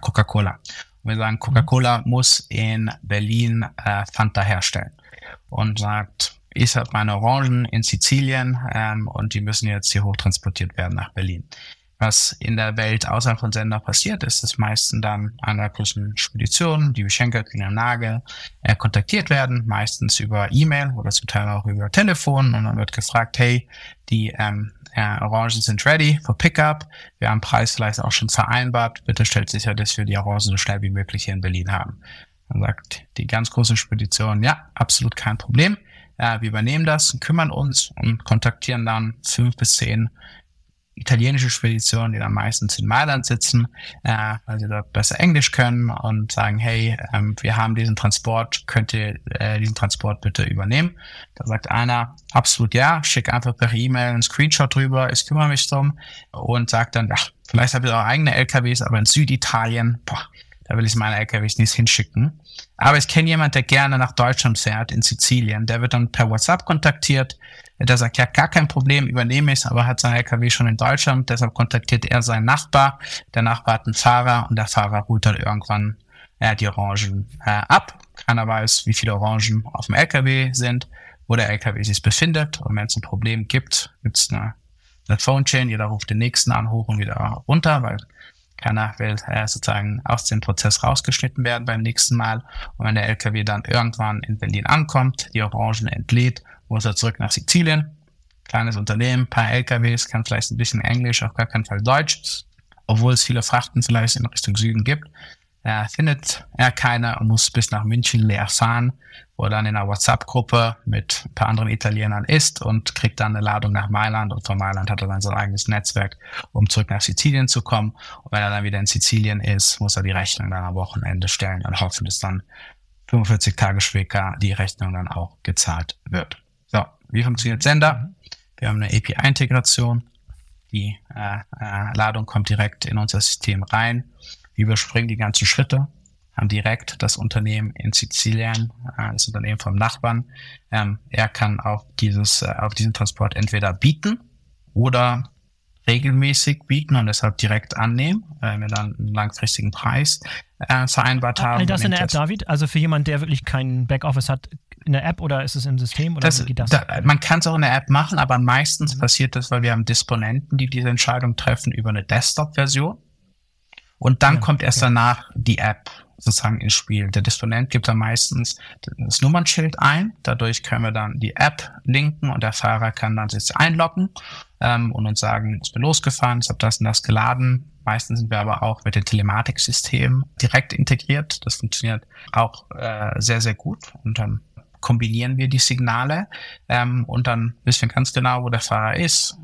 [SPEAKER 2] Coca-Cola. Und wir sagen, Coca-Cola muss in Berlin äh, Fanta herstellen. Und sagt, ich habe meine Orangen in Sizilien ähm, und die müssen jetzt hier hochtransportiert werden nach Berlin. Was in der Welt außerhalb von Sender passiert, ist, dass meistens dann an der großen Spedition, die Schenker, Kühner Nagel, äh, kontaktiert werden, meistens über E-Mail oder zum Teil auch über Telefon und dann wird gefragt, hey, die ähm, äh, Orangen sind ready for Pickup. Wir haben Preis vielleicht auch schon vereinbart. Bitte stellt sicher, dass wir die Orangen so schnell wie möglich hier in Berlin haben. Dann sagt die ganz große Spedition, ja, absolut kein Problem. Äh, wir übernehmen das, kümmern uns und kontaktieren dann fünf bis zehn italienische Speditionen, die dann meistens in Mailand sitzen, äh, weil sie dort besser Englisch können und sagen, hey, ähm, wir haben diesen Transport, könnt ihr äh, diesen Transport bitte übernehmen? Da sagt einer, absolut ja, schick einfach per E-Mail einen Screenshot drüber, ich kümmere mich drum und sagt dann, ach, vielleicht habt ihr auch eigene LKWs, aber in Süditalien, boah, da will ich meine LKWs nicht hinschicken. Aber ich kenne jemand, der gerne nach Deutschland fährt, in Sizilien. Der wird dann per WhatsApp kontaktiert. Der sagt, ja, gar kein Problem, übernehme ich aber hat sein LKW schon in Deutschland. Deshalb kontaktiert er seinen Nachbar. Der Nachbar hat einen Fahrer und der Fahrer holt dann irgendwann äh, die Orangen äh, ab. Keiner weiß, wie viele Orangen auf dem LKW sind. wo der LKW sich befindet. Und wenn es ein Problem gibt, gibt es eine, eine Phone Chain, jeder ruft den nächsten an, hoch und wieder runter, weil keiner will äh, sozusagen aus dem Prozess rausgeschnitten werden beim nächsten Mal. Und wenn der LKW dann irgendwann in Berlin ankommt, die Orangen entlädt, muss er zurück nach Sizilien. Kleines Unternehmen, paar LKWs, kann vielleicht ein bisschen Englisch, auf gar keinen Fall Deutsch, obwohl es viele Frachten vielleicht in Richtung Süden gibt. Äh, findet er keiner und muss bis nach München leer fahren, wo er dann in einer WhatsApp-Gruppe mit ein paar anderen Italienern ist und kriegt dann eine Ladung nach Mailand und von Mailand hat er dann sein eigenes Netzwerk, um zurück nach Sizilien zu kommen. Und wenn er dann wieder in Sizilien ist, muss er die Rechnung dann am Wochenende stellen und hoffen, dass dann 45 Tage später die Rechnung dann auch gezahlt wird. Wie funktioniert Sender? Wir haben eine API-Integration. Die äh, äh, Ladung kommt direkt in unser System rein. Wir überspringen die ganzen Schritte, haben direkt das Unternehmen in Sizilien, äh, das Unternehmen vom Nachbarn. Ähm, er kann auf dieses, äh, auf diesen Transport entweder bieten oder regelmäßig bieten und deshalb direkt annehmen, weil wir dann einen langfristigen Preis äh, vereinbart haben.
[SPEAKER 1] All das in der App, David? Also für jemanden, der wirklich kein Backoffice hat, in der App oder ist es im System oder
[SPEAKER 2] das, wie geht das? Da, man kann es auch in der App machen, aber meistens mhm. passiert das, weil wir haben Disponenten, die diese Entscheidung treffen über eine Desktop-Version. Und dann ja, kommt erst okay. danach die App sozusagen ins Spiel. Der Disponent gibt dann meistens das Nummernschild ein. Dadurch können wir dann die App linken und der Fahrer kann dann sich einloggen ähm, und uns sagen, ich bin losgefahren, ich habe das und das geladen. Meistens sind wir aber auch mit dem Telematiksystem direkt integriert. Das funktioniert auch äh, sehr, sehr gut. Und dann kombinieren wir die Signale ähm, und dann wissen wir ganz genau, wo der Fahrer ist,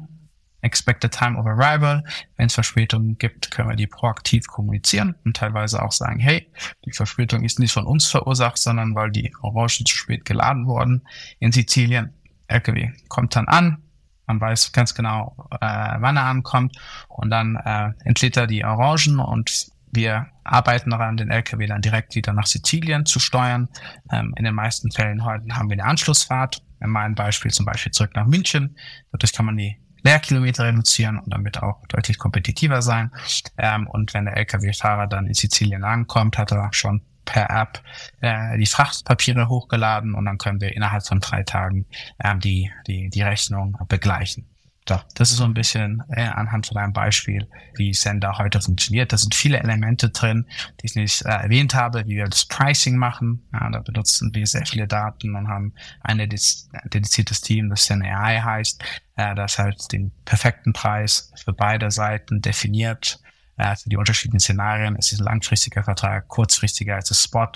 [SPEAKER 2] Expected Time of Arrival. Wenn es Verspätungen gibt, können wir die proaktiv kommunizieren und teilweise auch sagen, hey, die Verspätung ist nicht von uns verursacht, sondern weil die Orangen zu spät geladen wurden in Sizilien. LKW kommt dann an, man weiß ganz genau, äh, wann er ankommt und dann äh, entlädt er die Orangen und wir arbeiten daran, den LKW dann direkt wieder nach Sizilien zu steuern. Ähm, in den meisten Fällen heute haben wir eine Anschlussfahrt. In meinem Beispiel zum Beispiel zurück nach München. Dadurch kann man die Leerkilometer reduzieren und damit auch deutlich kompetitiver sein. Ähm, und wenn der Lkw-Fahrer dann in Sizilien ankommt, hat er schon per App äh, die Frachtpapiere hochgeladen und dann können wir innerhalb von drei Tagen ähm, die, die, die Rechnung begleichen. So, das ist so ein bisschen äh, anhand von einem Beispiel, wie Sender heute funktioniert. Da sind viele Elemente drin, die ich nicht äh, erwähnt habe, wie wir das Pricing machen. Ja, da benutzen wir sehr viele Daten und haben ein dediziertes Team, das Zen AI heißt, äh, das halt den perfekten Preis für beide Seiten definiert. Äh, für die unterschiedlichen Szenarien ist es ein langfristiger Vertrag, kurzfristiger als es Spot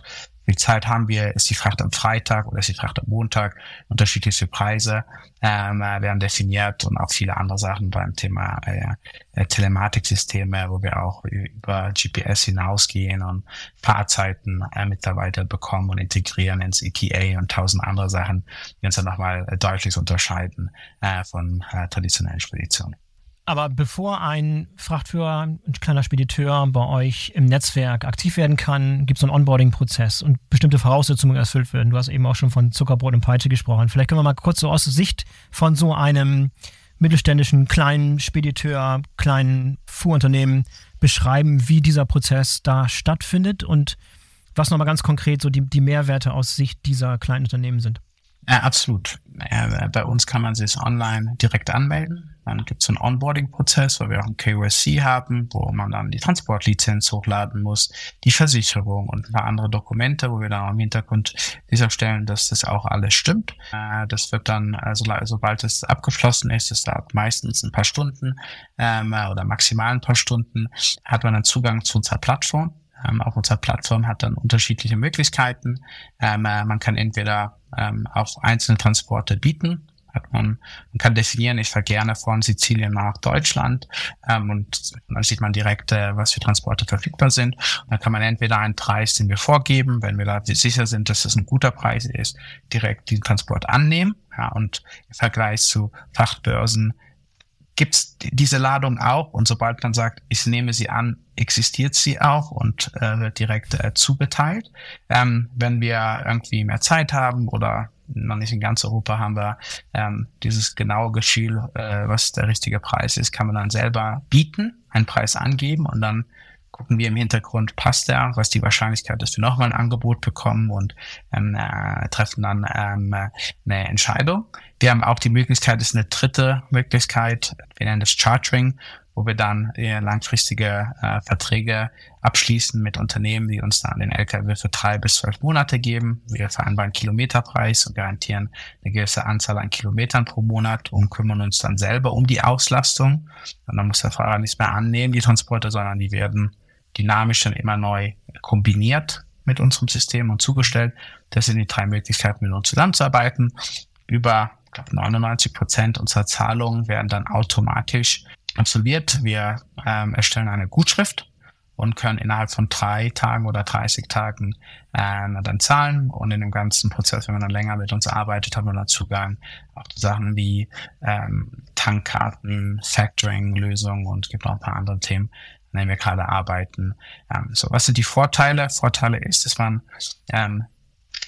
[SPEAKER 2] viel Zeit haben wir, ist die Fracht am Freitag oder ist die Fracht am Montag, unterschiedliche Preise ähm, äh, werden definiert und auch viele andere Sachen beim Thema äh, äh Telematiksysteme, wo wir auch über GPS hinausgehen und Fahrzeiten äh, Mitarbeiter bekommen und integrieren ins ETA und tausend andere Sachen, die uns dann nochmal äh, deutlich unterscheiden äh, von äh, traditionellen Speditionen.
[SPEAKER 1] Aber bevor ein Frachtführer, ein kleiner Spediteur bei euch im Netzwerk aktiv werden kann, gibt es einen Onboarding-Prozess und bestimmte Voraussetzungen erfüllt werden. Du hast eben auch schon von Zuckerbrot und Peitsche gesprochen. Vielleicht können wir mal kurz so aus Sicht von so einem mittelständischen kleinen Spediteur, kleinen Fuhrunternehmen beschreiben, wie dieser Prozess da stattfindet und was nochmal ganz konkret so die, die Mehrwerte aus Sicht dieser kleinen Unternehmen sind.
[SPEAKER 2] Ja, absolut. Ja, bei uns kann man sich online direkt anmelden. Dann gibt es einen Onboarding-Prozess, wo wir auch ein KYC haben, wo man dann die Transportlizenz hochladen muss, die Versicherung und ein paar andere Dokumente, wo wir dann auch im Hintergrund sicherstellen, dass das auch alles stimmt. Äh, das wird dann, also sobald es abgeschlossen ist, das dauert meistens ein paar Stunden ähm, oder maximal ein paar Stunden, hat man dann Zugang zu unserer Plattform. Ähm, auf unserer Plattform hat dann unterschiedliche Möglichkeiten. Ähm, äh, man kann entweder ähm, auf einzelne Transporte bieten, hat man, man kann definieren, ich fahre gerne von Sizilien nach Deutschland ähm, und dann sieht man direkt, äh, was für Transporte verfügbar sind. Und dann kann man entweder einen Preis, den wir vorgeben, wenn wir da sicher sind, dass das ein guter Preis ist, direkt den Transport annehmen. Ja, und im Vergleich zu Frachtbörsen gibt's diese Ladung auch und sobald man sagt, ich nehme sie an, existiert sie auch und äh, wird direkt äh, zugeteilt. Ähm, wenn wir irgendwie mehr Zeit haben oder noch nicht in ganz Europa haben wir ähm, dieses genaue Gefühl, äh, was der richtige Preis ist, kann man dann selber bieten, einen Preis angeben und dann gucken wir im Hintergrund, passt er, was die Wahrscheinlichkeit ist, wir nochmal ein Angebot bekommen und ähm, äh, treffen dann ähm, eine Entscheidung. Wir haben auch die Möglichkeit, ist eine dritte Möglichkeit, wir nennen das Chartering, wo wir dann äh, langfristige äh, Verträge abschließen mit Unternehmen, die uns dann den LKW für drei bis zwölf Monate geben. Wir vereinbaren Kilometerpreis und garantieren eine gewisse Anzahl an Kilometern pro Monat und kümmern uns dann selber um die Auslastung. Und dann muss der Fahrer nichts mehr annehmen, die Transporte, sondern die werden dynamisch dann immer neu kombiniert mit unserem System und zugestellt. Das sind die drei Möglichkeiten, mit uns zusammenzuarbeiten. Über ich glaube, 99 Prozent unserer Zahlungen werden dann automatisch absolviert. Wir ähm, erstellen eine Gutschrift und können innerhalb von drei Tagen oder 30 Tagen äh, dann zahlen. Und in dem ganzen Prozess, wenn man dann länger mit uns arbeitet, haben wir dann Zugang auch zu Sachen wie ähm, Tankkarten, Factoring-Lösungen und gibt noch ein paar andere Themen, an denen wir gerade arbeiten. Ähm, so, was sind die Vorteile? Vorteile ist, dass man ähm,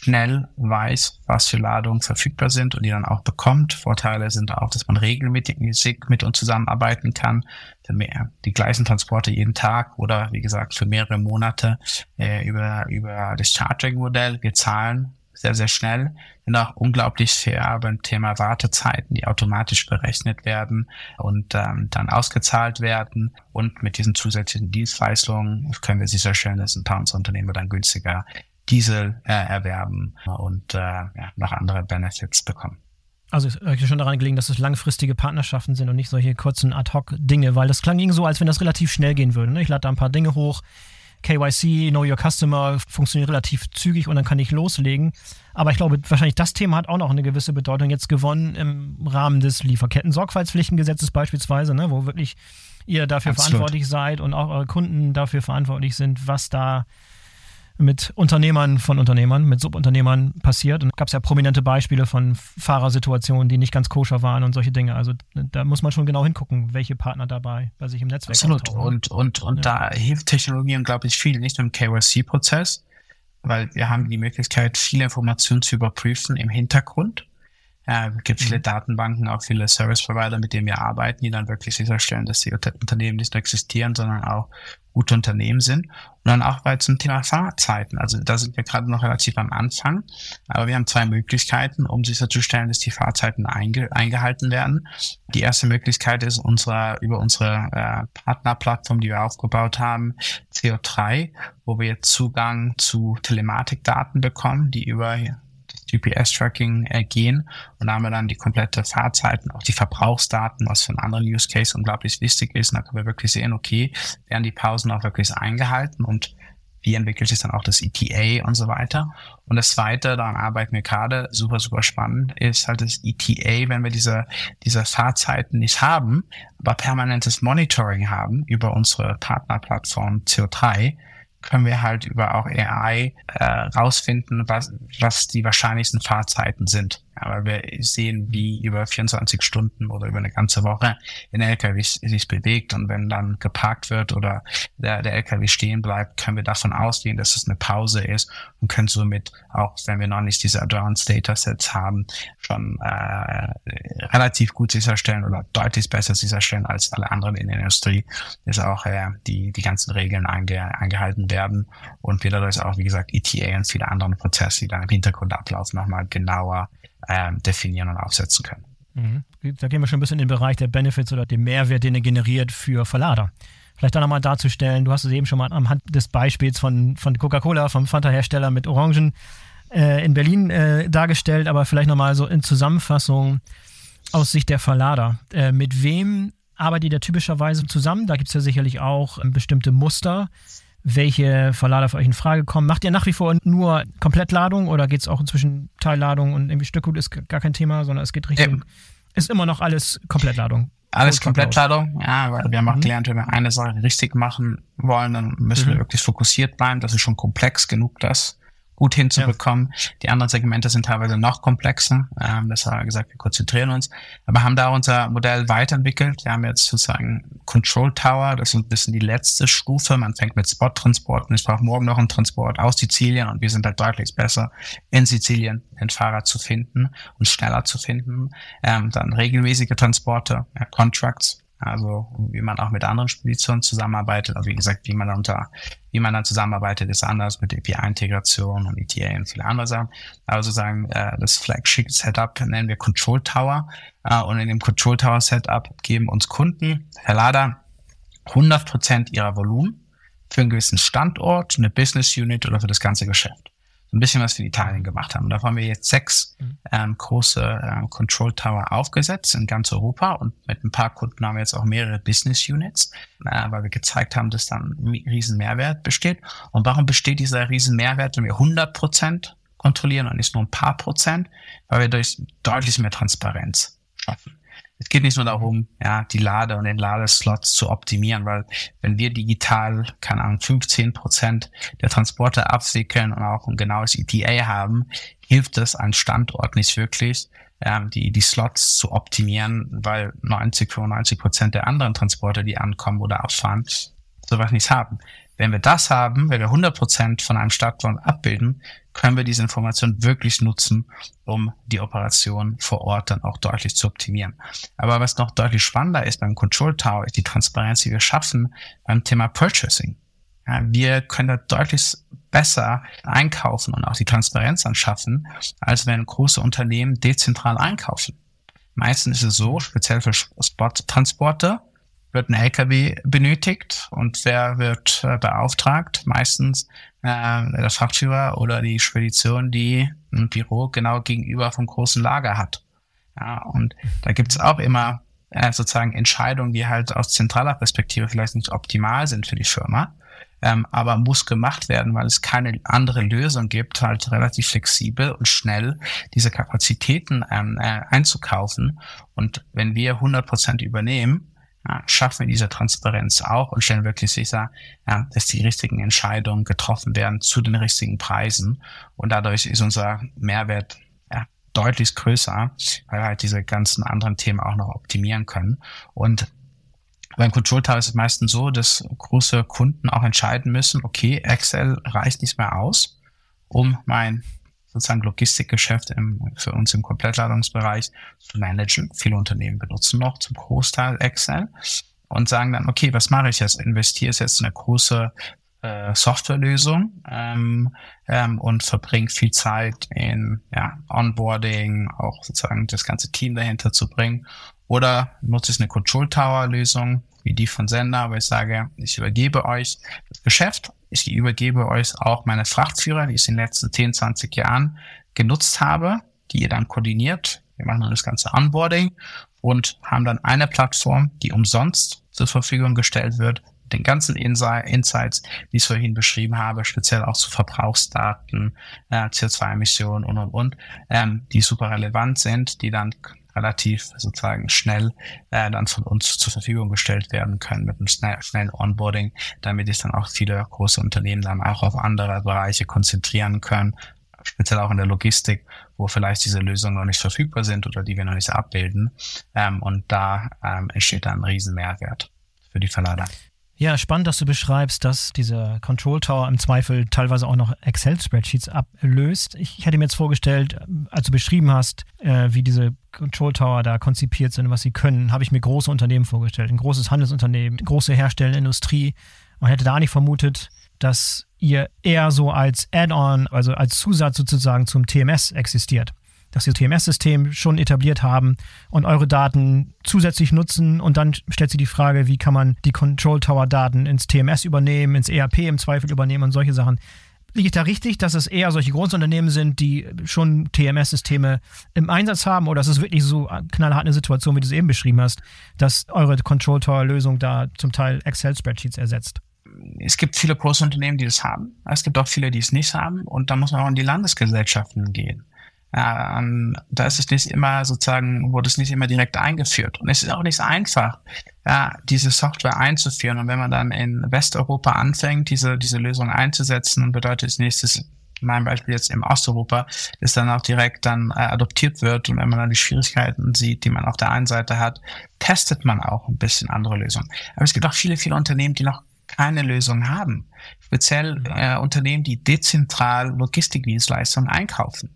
[SPEAKER 2] schnell weiß, was für Ladungen verfügbar sind und die dann auch bekommt. Vorteile sind auch, dass man regelmäßig mit uns zusammenarbeiten kann, für mehr, die gleichen Transporte jeden Tag oder wie gesagt für mehrere Monate äh, über, über das Charging-Modell. Wir zahlen sehr, sehr schnell, sind auch unglaublich fair beim Thema Wartezeiten, die automatisch berechnet werden und ähm, dann ausgezahlt werden. Und mit diesen zusätzlichen Dienstleistungen können wir sicherstellen, dass ein paar unserer Unternehmen dann günstiger Diesel äh, erwerben und äh, ja, noch andere Benefits bekommen.
[SPEAKER 1] Also es ist schon daran gelegen, dass es langfristige Partnerschaften sind und nicht solche kurzen Ad-Hoc-Dinge, weil das klang irgendwie so, als wenn das relativ schnell gehen würde. Ne? Ich lade da ein paar Dinge hoch, KYC, Know Your Customer, funktioniert relativ zügig und dann kann ich loslegen. Aber ich glaube, wahrscheinlich das Thema hat auch noch eine gewisse Bedeutung jetzt gewonnen im Rahmen des Lieferketten-Sorgfaltspflichtengesetzes beispielsweise, ne? wo wirklich ihr dafür Absolut. verantwortlich seid und auch eure Kunden dafür verantwortlich sind, was da mit Unternehmern von Unternehmern, mit Subunternehmern passiert. Und gab es ja prominente Beispiele von Fahrersituationen, die nicht ganz koscher waren und solche Dinge. Also da muss man schon genau hingucken, welche Partner dabei bei sich im Netzwerk
[SPEAKER 2] sind. Absolut. Und, und, und ja. da hilft Technologie unglaublich viel, nicht nur im KYC-Prozess, weil wir haben die Möglichkeit, viele Informationen zu überprüfen im Hintergrund. Äh, es gibt viele mhm. Datenbanken, auch viele Service Provider, mit denen wir arbeiten, die dann wirklich sicherstellen, dass die Unternehmen nicht nur existieren, sondern auch gute Unternehmen sind. Und dann auch bei zum Thema Fahrzeiten. Also da sind wir gerade noch relativ am Anfang. Aber wir haben zwei Möglichkeiten, um sicherzustellen, dass die Fahrzeiten einge eingehalten werden. Die erste Möglichkeit ist unsere, über unsere äh, Partnerplattform, die wir aufgebaut haben, CO3, wo wir Zugang zu Telematikdaten bekommen, die über GPS-Tracking äh, gehen und da haben wir dann die komplette Fahrzeiten, auch die Verbrauchsdaten, was für einen anderen Use Case unglaublich wichtig ist. Und da können wir wirklich sehen, okay, werden die Pausen auch wirklich eingehalten und wie entwickelt sich dann auch das ETA und so weiter. Und das zweite, daran arbeiten wir gerade, super, super spannend, ist halt das ETA, wenn wir diese, diese Fahrzeiten nicht haben, aber permanentes Monitoring haben über unsere Partnerplattform CO3, können wir halt über auch AI äh, rausfinden, was, was die wahrscheinlichsten Fahrzeiten sind. Aber wir sehen, wie über 24 Stunden oder über eine ganze Woche ein LKW sich bewegt. Und wenn dann geparkt wird oder der, der LKW stehen bleibt, können wir davon ausgehen, dass es eine Pause ist und können somit, auch wenn wir noch nicht diese Advanced Datasets haben, schon äh, relativ gut sicherstellen oder deutlich besser sicherstellen als alle anderen in der Industrie, dass auch äh, die, die ganzen Regeln einge, eingehalten werden. Und wir dadurch auch, wie gesagt, ETA und viele andere Prozesse, die dann im Hintergrund ablaufen, nochmal genauer ähm, definieren und aufsetzen können.
[SPEAKER 1] Mhm. Da gehen wir schon ein bisschen in den Bereich der Benefits oder dem Mehrwert, den er generiert für Verlader. Vielleicht da nochmal darzustellen, du hast es eben schon mal anhand des Beispiels von, von Coca-Cola, vom Fanta-Hersteller mit Orangen äh, in Berlin äh, dargestellt, aber vielleicht nochmal so in Zusammenfassung aus Sicht der Verlader. Äh, mit wem arbeitet ihr typischerweise zusammen? Da gibt es ja sicherlich auch ähm, bestimmte Muster, welche Verlader für euch in Frage kommen. Macht ihr nach wie vor nur Komplettladung oder geht es auch inzwischen Teilladung und irgendwie Stückgut ist gar kein Thema, sondern es geht Richtung, ja. ist immer noch alles Komplettladung?
[SPEAKER 2] Alles Komplettladung, ja, weil wir haben auch mhm. gelernt, wenn wir eine Sache richtig machen wollen, dann müssen mhm. wir wirklich fokussiert bleiben. Das ist schon komplex genug, das gut hinzubekommen. Ja. Die anderen Segmente sind teilweise noch komplexer. Ähm, das haben wir gesagt, wir konzentrieren uns. Aber haben da unser Modell weiterentwickelt. Wir haben jetzt sozusagen Control Tower. Das ist ein bisschen die letzte Stufe. Man fängt mit Spot-Transporten. Ich brauche morgen noch einen Transport aus Sizilien und wir sind halt deutlich besser in Sizilien den Fahrer zu finden und schneller zu finden. Ähm, dann regelmäßige Transporte, ja, Contracts Also wie man auch mit anderen Speditionen zusammenarbeitet. Also wie gesagt, wie man unter, wie man dann zusammenarbeitet, ist anders mit API-Integration und ETA und viele andere Sachen. Aber sozusagen äh, das Flagship-Setup nennen wir Control Tower. Äh, und in dem Control Tower Setup geben uns Kunden, Herr Lader, 100 Prozent ihrer Volumen für einen gewissen Standort, eine Business Unit oder für das ganze Geschäft ein bisschen was für Italien gemacht haben. Da haben wir jetzt sechs mhm. ähm, große äh, Control Tower aufgesetzt in ganz Europa und mit ein paar Kunden haben wir jetzt auch mehrere Business Units, äh, weil wir gezeigt haben, dass dann ein riesen Mehrwert besteht. Und warum besteht dieser riesen Mehrwert, wenn wir 100 Prozent kontrollieren und nicht nur ein paar Prozent? Weil wir durch deutlich mehr Transparenz schaffen es geht nicht nur darum, ja, die Lade und den Ladeslots zu optimieren, weil wenn wir digital, keine Ahnung, 15 Prozent der Transporte abwickeln und auch ein genaues ETA haben, hilft es an Standort nicht wirklich, ähm, die, die Slots zu optimieren, weil 90, 95 Prozent der anderen Transporte, die ankommen oder abfahren, sowas nicht haben. Wenn wir das haben, wenn wir 100 Prozent von einem Stadtplan abbilden, können wir diese Information wirklich nutzen, um die Operation vor Ort dann auch deutlich zu optimieren. Aber was noch deutlich spannender ist beim Control Tower, ist die Transparenz, die wir schaffen beim Thema Purchasing. Ja, wir können da deutlich besser einkaufen und auch die Transparenz anschaffen, als wenn große Unternehmen dezentral einkaufen. Meistens ist es so, speziell für Spot-Transporte, wird ein LKW benötigt und wer wird äh, beauftragt? Meistens äh, der Frachtführer oder die Spedition, die ein Büro genau gegenüber vom großen Lager hat. Ja, und da gibt es auch immer äh, sozusagen Entscheidungen, die halt aus zentraler Perspektive vielleicht nicht optimal sind für die Firma, ähm, aber muss gemacht werden, weil es keine andere Lösung gibt, halt relativ flexibel und schnell diese Kapazitäten ähm, äh, einzukaufen. Und wenn wir 100 Prozent übernehmen, schaffen wir diese Transparenz auch und stellen wirklich sicher, dass die richtigen Entscheidungen getroffen werden zu den richtigen Preisen. Und dadurch ist unser Mehrwert deutlich größer, weil wir halt diese ganzen anderen Themen auch noch optimieren können. Und beim Control Tower ist es meistens so, dass große Kunden auch entscheiden müssen, okay, Excel reicht nicht mehr aus, um mein sozusagen Logistikgeschäft im, für uns im Komplettladungsbereich zu managen. Viele Unternehmen benutzen noch zum Großteil Excel und sagen dann, okay, was mache ich jetzt? Investiere jetzt in eine große äh, Softwarelösung ähm, ähm, und verbringe viel Zeit in ja, Onboarding, auch sozusagen das ganze Team dahinter zu bringen. Oder nutze ich eine Control Tower Lösung, wie die von Sender, aber ich sage, ich übergebe euch das Geschäft ich übergebe euch auch meine Frachtführer, die ich in den letzten 10, 20 Jahren genutzt habe, die ihr dann koordiniert. Wir machen dann das ganze Onboarding und haben dann eine Plattform, die umsonst zur Verfügung gestellt wird, den ganzen Insights, die ich vorhin beschrieben habe, speziell auch zu Verbrauchsdaten, äh, CO2-Emissionen und, und, und, ähm, die super relevant sind, die dann relativ sozusagen schnell äh, dann von uns zur Verfügung gestellt werden können mit einem schnell, schnellen Onboarding, damit sich dann auch viele große Unternehmen dann auch auf andere Bereiche konzentrieren können, speziell auch in der Logistik, wo vielleicht diese Lösungen noch nicht verfügbar sind oder die wir noch nicht abbilden. Ähm, und da ähm, entsteht dann ein Riesen-Mehrwert für die Verlader.
[SPEAKER 1] Ja, spannend, dass du beschreibst, dass dieser Control Tower im Zweifel teilweise auch noch Excel-Spreadsheets ablöst. Ich hätte mir jetzt vorgestellt, als du beschrieben hast, äh, wie diese Control Tower da konzipiert sind, was sie können, habe ich mir große Unternehmen vorgestellt. Ein großes Handelsunternehmen, große herstellende Industrie. Man hätte da nicht vermutet, dass ihr eher so als Add-on, also als Zusatz sozusagen zum TMS existiert dass Sie das TMS-System schon etabliert haben und eure Daten zusätzlich nutzen. Und dann stellt sich die Frage, wie kann man die Control Tower-Daten ins TMS übernehmen, ins ERP im Zweifel übernehmen und solche Sachen. Liege ich da richtig, dass es eher solche Großunternehmen sind, die schon TMS-Systeme im Einsatz haben? Oder ist es wirklich so knallhart eine Situation, wie du es eben beschrieben hast, dass eure Control Tower-Lösung da zum Teil Excel-Spreadsheets ersetzt?
[SPEAKER 2] es gibt viele große Unternehmen, die das haben. Es gibt auch viele, die es nicht haben. Und da muss man auch in die Landesgesellschaften gehen. Ähm, da ist es nicht immer sozusagen, wurde es nicht immer direkt eingeführt. Und es ist auch nicht so einfach, ja, diese Software einzuführen. Und wenn man dann in Westeuropa anfängt, diese, diese Lösung einzusetzen, und bedeutet es nächstes, mein Beispiel jetzt im Osteuropa, ist dann auch direkt dann äh, adoptiert wird. Und wenn man dann die Schwierigkeiten sieht, die man auf der einen Seite hat, testet man auch ein bisschen andere Lösungen. Aber es gibt auch viele, viele Unternehmen, die noch keine Lösung haben. Speziell äh, Unternehmen, die dezentral Logistikdienstleistungen einkaufen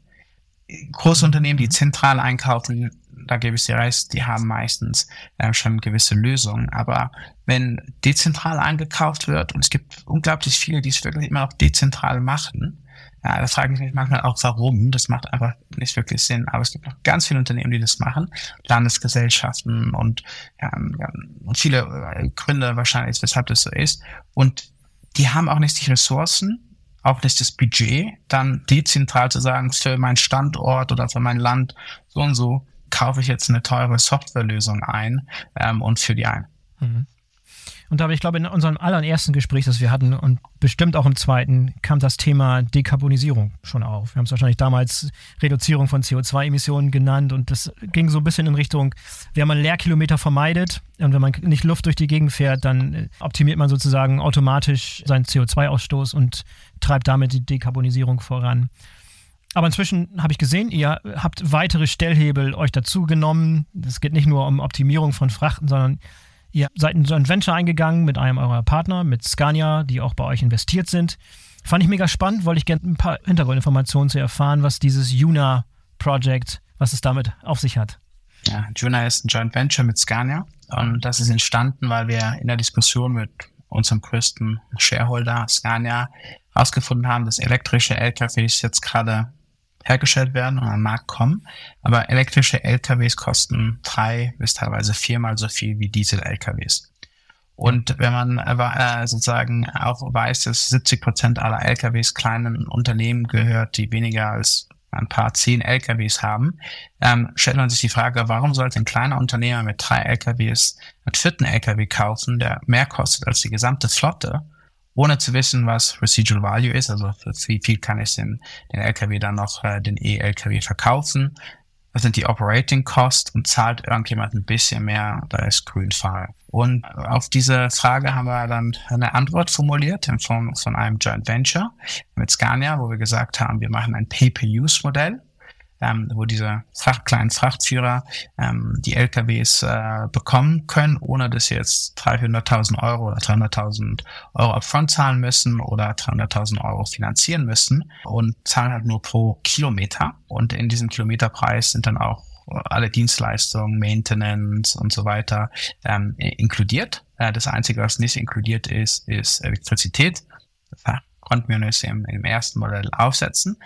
[SPEAKER 2] große Unternehmen, die zentral einkaufen, da gebe ich dir recht, die haben meistens äh, schon gewisse Lösungen. Aber wenn dezentral eingekauft wird, und es gibt unglaublich viele, die es wirklich immer auch dezentral machen, ja, da frage ich mich manchmal auch, warum. Das macht einfach nicht wirklich Sinn. Aber es gibt noch ganz viele Unternehmen, die das machen. Landesgesellschaften und, ja, und viele äh, Gründe wahrscheinlich, weshalb das so ist. Und die haben auch nicht die Ressourcen, auch nicht das Budget, dann dezentral zu sagen, für meinen Standort oder für mein Land so und so kaufe ich jetzt eine teure Softwarelösung ein ähm, und für die ein. Mhm.
[SPEAKER 1] Und da habe ich glaube, in unserem allerersten Gespräch, das wir hatten und bestimmt auch im zweiten, kam das Thema Dekarbonisierung schon auf. Wir haben es wahrscheinlich damals Reduzierung von CO2-Emissionen genannt und das ging so ein bisschen in Richtung, wenn man Leerkilometer vermeidet und wenn man nicht Luft durch die Gegend fährt, dann äh, optimiert man sozusagen automatisch seinen CO2-Ausstoß und treibt damit die Dekarbonisierung voran. Aber inzwischen habe ich gesehen, ihr habt weitere Stellhebel euch dazu genommen. Es geht nicht nur um Optimierung von Frachten, sondern ihr seid in so ein Venture eingegangen mit einem eurer Partner, mit Scania, die auch bei euch investiert sind. Fand ich mega spannend, wollte ich gerne ein paar Hintergrundinformationen zu erfahren, was dieses Juna Project, was es damit auf sich hat.
[SPEAKER 2] Ja, Juna ist ein Joint Venture mit Scania und das ist entstanden, weil wir in der Diskussion mit unserem größten Shareholder Scania herausgefunden haben, dass elektrische LKWs jetzt gerade hergestellt werden und an Markt kommen. Aber elektrische LKWs kosten drei bis teilweise viermal so viel wie Diesel-LKWs. Und wenn man äh, sozusagen auch weiß, dass 70 Prozent aller LKWs kleinen Unternehmen gehört, die weniger als ein paar zehn LKWs haben, ähm, stellt man sich die Frage, warum sollte ein kleiner Unternehmer mit drei LKWs einen vierten LKW kaufen, der mehr kostet als die gesamte Flotte ohne zu wissen, was Residual Value ist, also wie viel kann ich den, den LKW dann noch, äh, den E-LKW verkaufen, was sind die Operating Costs und zahlt irgendjemand ein bisschen mehr, da ist Grünfahrer. Und auf diese Frage haben wir dann eine Antwort formuliert in Form von einem Joint Venture mit Scania, wo wir gesagt haben, wir machen ein Pay-per-Use-Modell ähm, wo diese Fracht, kleinen Frachtführer ähm, die LKWs äh, bekommen können, ohne dass sie jetzt 300.000 Euro oder 300.000 Euro upfront zahlen müssen oder 300.000 Euro finanzieren müssen und zahlen halt nur pro Kilometer. Und in diesem Kilometerpreis sind dann auch alle Dienstleistungen, Maintenance und so weiter ähm, inkludiert. Äh, das Einzige, was nicht inkludiert ist, ist Elektrizität. Das konnten wir uns im, im ersten Modell aufsetzen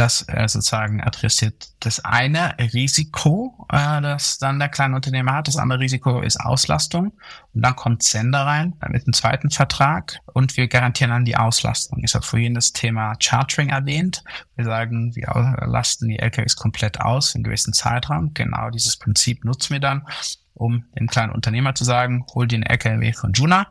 [SPEAKER 2] das äh, sozusagen adressiert das eine Risiko, äh, das dann der kleine Unternehmer hat. Das andere Risiko ist Auslastung. Und dann kommt Sender rein mit einem zweiten Vertrag und wir garantieren dann die Auslastung. Ich habe vorhin das Thema Chartering erwähnt. Wir sagen, wir lasten die LKWs komplett aus einen gewissen Zeitraum. Genau dieses Prinzip nutzen wir dann, um dem kleinen Unternehmer zu sagen, hol den LKW von Juna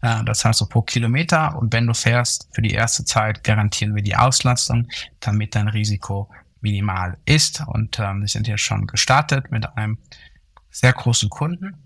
[SPEAKER 2] das heißt so pro Kilometer. Und wenn du fährst, für die erste Zeit garantieren wir die Auslastung, damit dein Risiko minimal ist. Und ähm, wir sind jetzt schon gestartet mit einem sehr großen Kunden.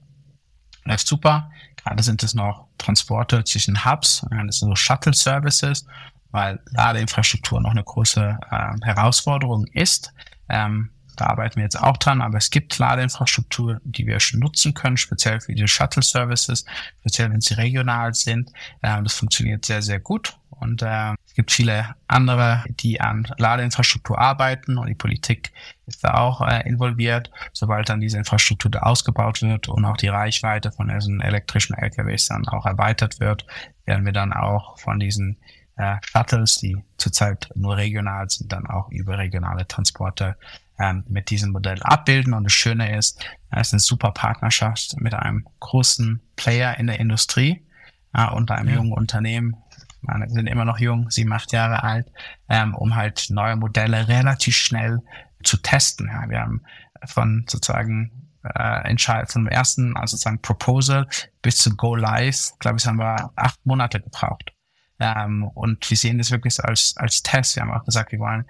[SPEAKER 2] Läuft super. Gerade sind es noch Transporte zwischen Hubs, das sind so Shuttle Services, weil Ladeinfrastruktur noch eine große äh, Herausforderung ist. Ähm, da arbeiten wir jetzt auch dran, aber es gibt Ladeinfrastruktur, die wir schon nutzen können, speziell für die Shuttle-Services, speziell wenn sie regional sind. Ähm, das funktioniert sehr, sehr gut. Und äh, es gibt viele andere, die an Ladeinfrastruktur arbeiten und die Politik ist da auch äh, involviert. Sobald dann diese Infrastruktur da ausgebaut wird und auch die Reichweite von diesen elektrischen LKWs dann auch erweitert wird, werden wir dann auch von diesen äh, Shuttles, die zurzeit nur regional sind, dann auch überregionale Transporte ähm, mit diesem Modell abbilden. Und das Schöne ist, es ist eine super Partnerschaft mit einem großen Player in der Industrie äh, und einem ja. jungen Unternehmen. Wir sind immer noch jung, sieben, acht Jahre alt, ähm, um halt neue Modelle relativ schnell zu testen. Ja, wir haben von sozusagen äh, Entscheid vom ersten, also sozusagen Proposal bis zu Go Live, glaube ich, haben wir acht Monate gebraucht. Ähm, und wir sehen das wirklich als, als Test. Wir haben auch gesagt, wir wollen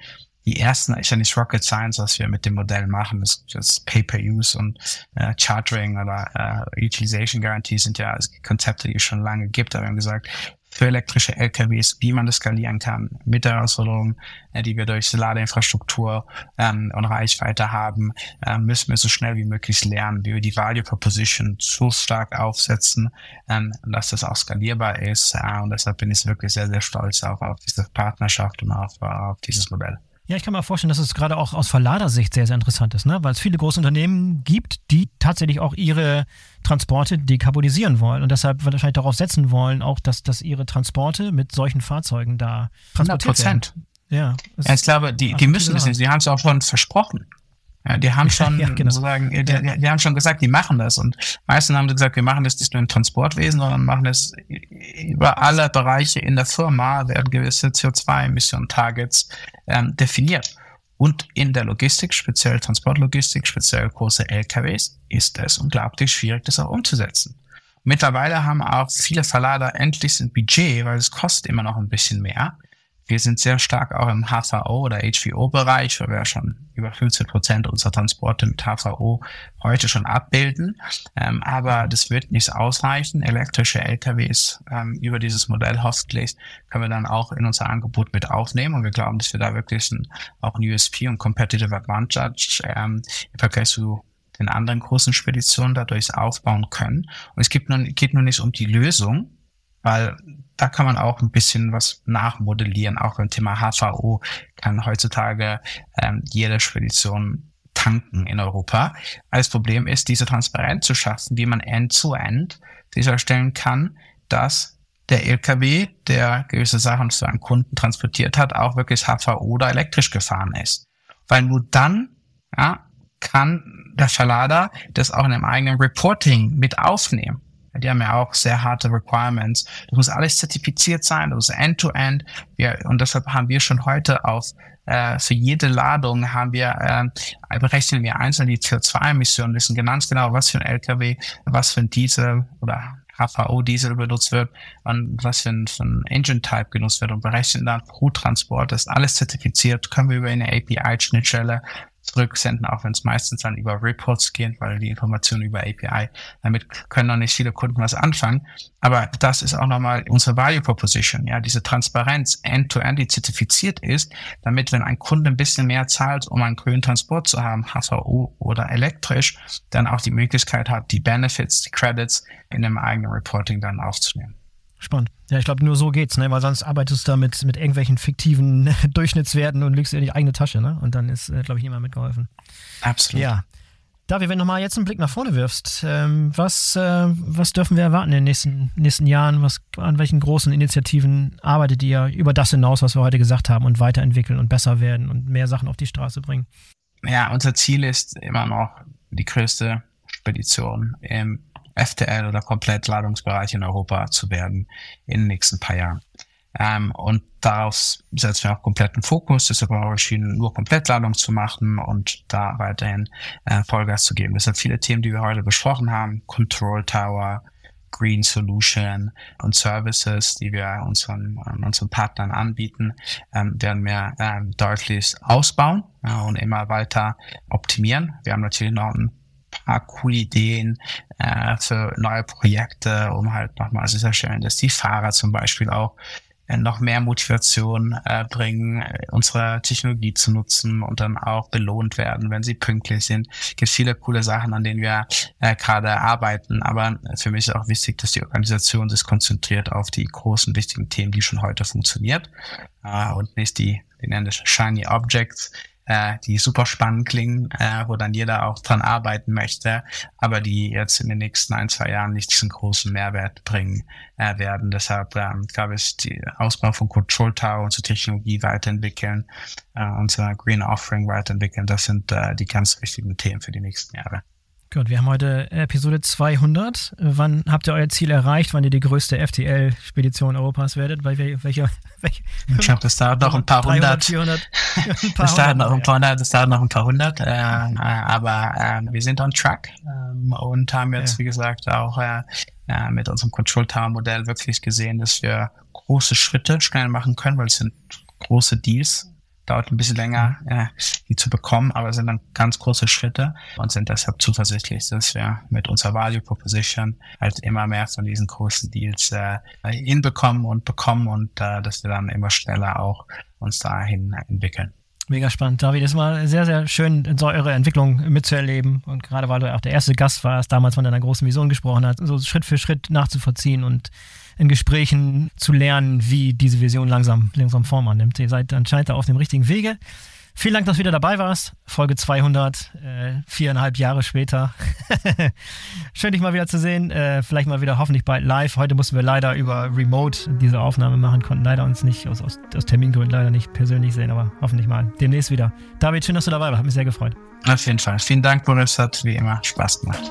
[SPEAKER 2] die ersten, ist ja nicht Rocket Science, was wir mit dem Modell machen, das, das Pay-per-Use und äh, Chartering oder äh, Utilization Guarantee sind ja Konzepte, die es schon lange gibt, aber wir haben gesagt, für elektrische LKWs, wie man das skalieren kann, mit der Herausforderung, äh, die wir durch Ladeinfrastruktur ähm, und Reichweite haben, äh, müssen wir so schnell wie möglich lernen, wie wir die Value Proposition so stark aufsetzen, ähm, dass das auch skalierbar ist. Äh, und deshalb bin ich wirklich sehr, sehr stolz auf, auf diese Partnerschaft und auf, auf dieses Modell.
[SPEAKER 1] Ja, ich kann mir vorstellen, dass es gerade auch aus Verladersicht sehr, sehr interessant ist, ne? weil es viele große Unternehmen gibt, die tatsächlich auch ihre Transporte dekarbonisieren wollen und deshalb wahrscheinlich darauf setzen wollen, auch dass, dass ihre Transporte mit solchen Fahrzeugen da transportiert 100 Prozent.
[SPEAKER 2] Ja, ja, ich glaube, die, die müssen es nicht. Sie haben es auch schon versprochen. Ja, die haben (laughs) schon ja, genau. sozusagen, die, die, die, haben schon gesagt, die machen das. Und meistens haben sie gesagt, wir machen das nicht nur im Transportwesen, sondern machen das über alle Bereiche in der Firma, werden gewisse CO2-Emission-Targets ähm, definiert. Und in der Logistik, speziell Transportlogistik, speziell große LKWs, ist es unglaublich schwierig, das auch umzusetzen. Mittlerweile haben auch viele Verlader endlich ein Budget, weil es kostet immer noch ein bisschen mehr, wir sind sehr stark auch im HVO oder HVO-Bereich, weil wir schon über 15 Prozent unserer Transporte mit HVO heute schon abbilden. Ähm, aber das wird nicht ausreichen. Elektrische LKWs ähm, über dieses Modell hoffentlich können wir dann auch in unser Angebot mit aufnehmen. Und wir glauben, dass wir da wirklich ein, auch ein USP und Competitive Advantage ähm, im Vergleich zu den anderen großen Speditionen dadurch aufbauen können. Und es gibt nun, geht nun nicht um die Lösung, weil da kann man auch ein bisschen was nachmodellieren. Auch beim Thema HVO kann heutzutage ähm, jede Spedition tanken in Europa. Das Problem ist, diese Transparenz zu schaffen, wie man end-to-end sicherstellen kann, dass der LKW, der gewisse Sachen zu einem Kunden transportiert hat, auch wirklich HVO oder elektrisch gefahren ist. Weil nur dann ja, kann der Verlader das auch in einem eigenen Reporting mit aufnehmen. Die haben ja auch sehr harte Requirements. Das muss alles zertifiziert sein, das muss End-to-End. -End. und deshalb haben wir schon heute auf äh, für jede Ladung haben wir äh, berechnen wir einzeln die CO2-Emissionen, wissen ganz genau, was für ein LKW, was für ein Diesel oder HVO-Diesel benutzt wird und was für ein, für ein Engine-Type genutzt wird und berechnen dann pro Transport. Das ist alles zertifiziert, können wir über eine API-Schnittstelle zurücksenden, auch wenn es meistens dann über Reports geht, weil die Informationen über API, damit können noch nicht viele Kunden was anfangen. Aber das ist auch nochmal unsere Value Proposition, ja, diese Transparenz end-to-end, -End, die zertifiziert ist, damit, wenn ein Kunde ein bisschen mehr zahlt, um einen grünen Transport zu haben, HVO oder elektrisch, dann auch die Möglichkeit hat, die Benefits, die Credits in einem eigenen Reporting dann aufzunehmen.
[SPEAKER 1] Spannend. Ja, ich glaube, nur so geht's, ne? Weil sonst arbeitest du da mit, mit irgendwelchen fiktiven (laughs) Durchschnittswerten und legst in die eigene Tasche, ne? Und dann ist, äh, glaube ich, niemand mitgeholfen.
[SPEAKER 2] Absolut.
[SPEAKER 1] Ja. David, wenn du mal jetzt einen Blick nach vorne wirfst, ähm, was, äh, was dürfen wir erwarten in den nächsten, nächsten Jahren? Was, an welchen großen Initiativen arbeitet ihr über das hinaus, was wir heute gesagt haben, und weiterentwickeln und besser werden und mehr Sachen auf die Straße bringen?
[SPEAKER 2] Ja, unser Ziel ist immer noch die größte Spedition im FTL oder Komplettladungsbereich in Europa zu werden in den nächsten paar Jahren. Ähm, und darauf setzen wir auch kompletten Fokus. Deshalb haben wir entschieden, nur Komplettladung zu machen und da weiterhin äh, Vollgas zu geben. Deshalb viele Themen, die wir heute besprochen haben. Control Tower, Green Solution und Services, die wir unseren, unseren Partnern anbieten, ähm, werden wir ähm, deutlich ausbauen äh, und immer weiter optimieren. Wir haben natürlich noch ein paar coole Ideen äh, für neue Projekte, um halt nochmal sicherstellen, dass die Fahrer zum Beispiel auch äh, noch mehr Motivation äh, bringen, äh, unsere Technologie zu nutzen und dann auch belohnt werden, wenn sie pünktlich sind. Es gibt viele coole Sachen, an denen wir äh, gerade arbeiten, aber für mich ist auch wichtig, dass die Organisation sich konzentriert auf die großen, wichtigen Themen, die schon heute funktioniert äh, und nicht die, nennen das Shiny Objects, äh, die super spannend klingen, äh, wo dann jeder auch dran arbeiten möchte, aber die jetzt in den nächsten ein, zwei Jahren nicht diesen großen Mehrwert bringen äh, werden. Deshalb ähm, glaube ich, die Ausbau von Control Tower, unsere Technologie weiterentwickeln, äh, unser Green Offering weiterentwickeln, das sind äh, die ganz wichtigen Themen für die nächsten Jahre.
[SPEAKER 1] Gut, wir haben heute Episode 200. Wann habt ihr euer Ziel erreicht, wann ihr die größte FTL-Spedition Europas werdet? Bei welcher, welcher,
[SPEAKER 2] ich glaube, das dauert noch ein paar 300, hundert. 400, (laughs) ein paar das dauert noch ein paar hundert. Das dauert noch ein paar hundert. Äh, aber äh, wir sind on track äh, und haben jetzt, ja. wie gesagt, auch äh, äh, mit unserem Control Tower Modell wirklich gesehen, dass wir große Schritte schnell machen können, weil es sind große Deals dauert ein bisschen länger, äh, die zu bekommen, aber sind dann ganz große Schritte und sind deshalb zuversichtlich, dass wir mit unserer Value Proposition halt immer mehr von diesen großen Deals äh, hinbekommen und bekommen und äh, dass wir dann immer schneller auch uns dahin entwickeln.
[SPEAKER 1] Mega spannend, David. Es war sehr, sehr schön, so eure Entwicklung mitzuerleben. Und gerade weil du auch der erste Gast warst, damals von deiner großen Vision gesprochen hast, so Schritt für Schritt nachzuvollziehen und in Gesprächen zu lernen, wie diese Vision langsam, langsam Form annimmt. Ihr seid anscheinend auf dem richtigen Wege. Vielen Dank, dass du wieder dabei warst. Folge 200, äh, viereinhalb Jahre später. (laughs) Schön, dich mal wieder zu sehen. Äh, vielleicht mal wieder hoffentlich bald live. Heute mussten wir leider über Remote diese Aufnahme machen, konnten leider uns nicht aus, aus, aus Termingründen leider nicht persönlich sehen, aber hoffentlich mal demnächst wieder. David, schön, dass du dabei warst. Hat mich sehr gefreut.
[SPEAKER 2] Auf jeden Fall. Vielen Dank, Boris. Hat wie immer Spaß gemacht.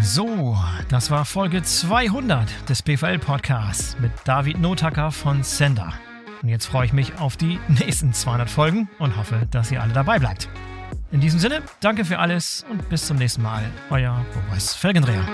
[SPEAKER 1] So, das war Folge 200 des BVL Podcasts mit David Notacker von Sender. Und jetzt freue ich mich auf die nächsten 200 Folgen und hoffe, dass ihr alle dabei bleibt. In diesem Sinne, danke für alles und bis zum nächsten Mal. Euer Boris Felgendreher.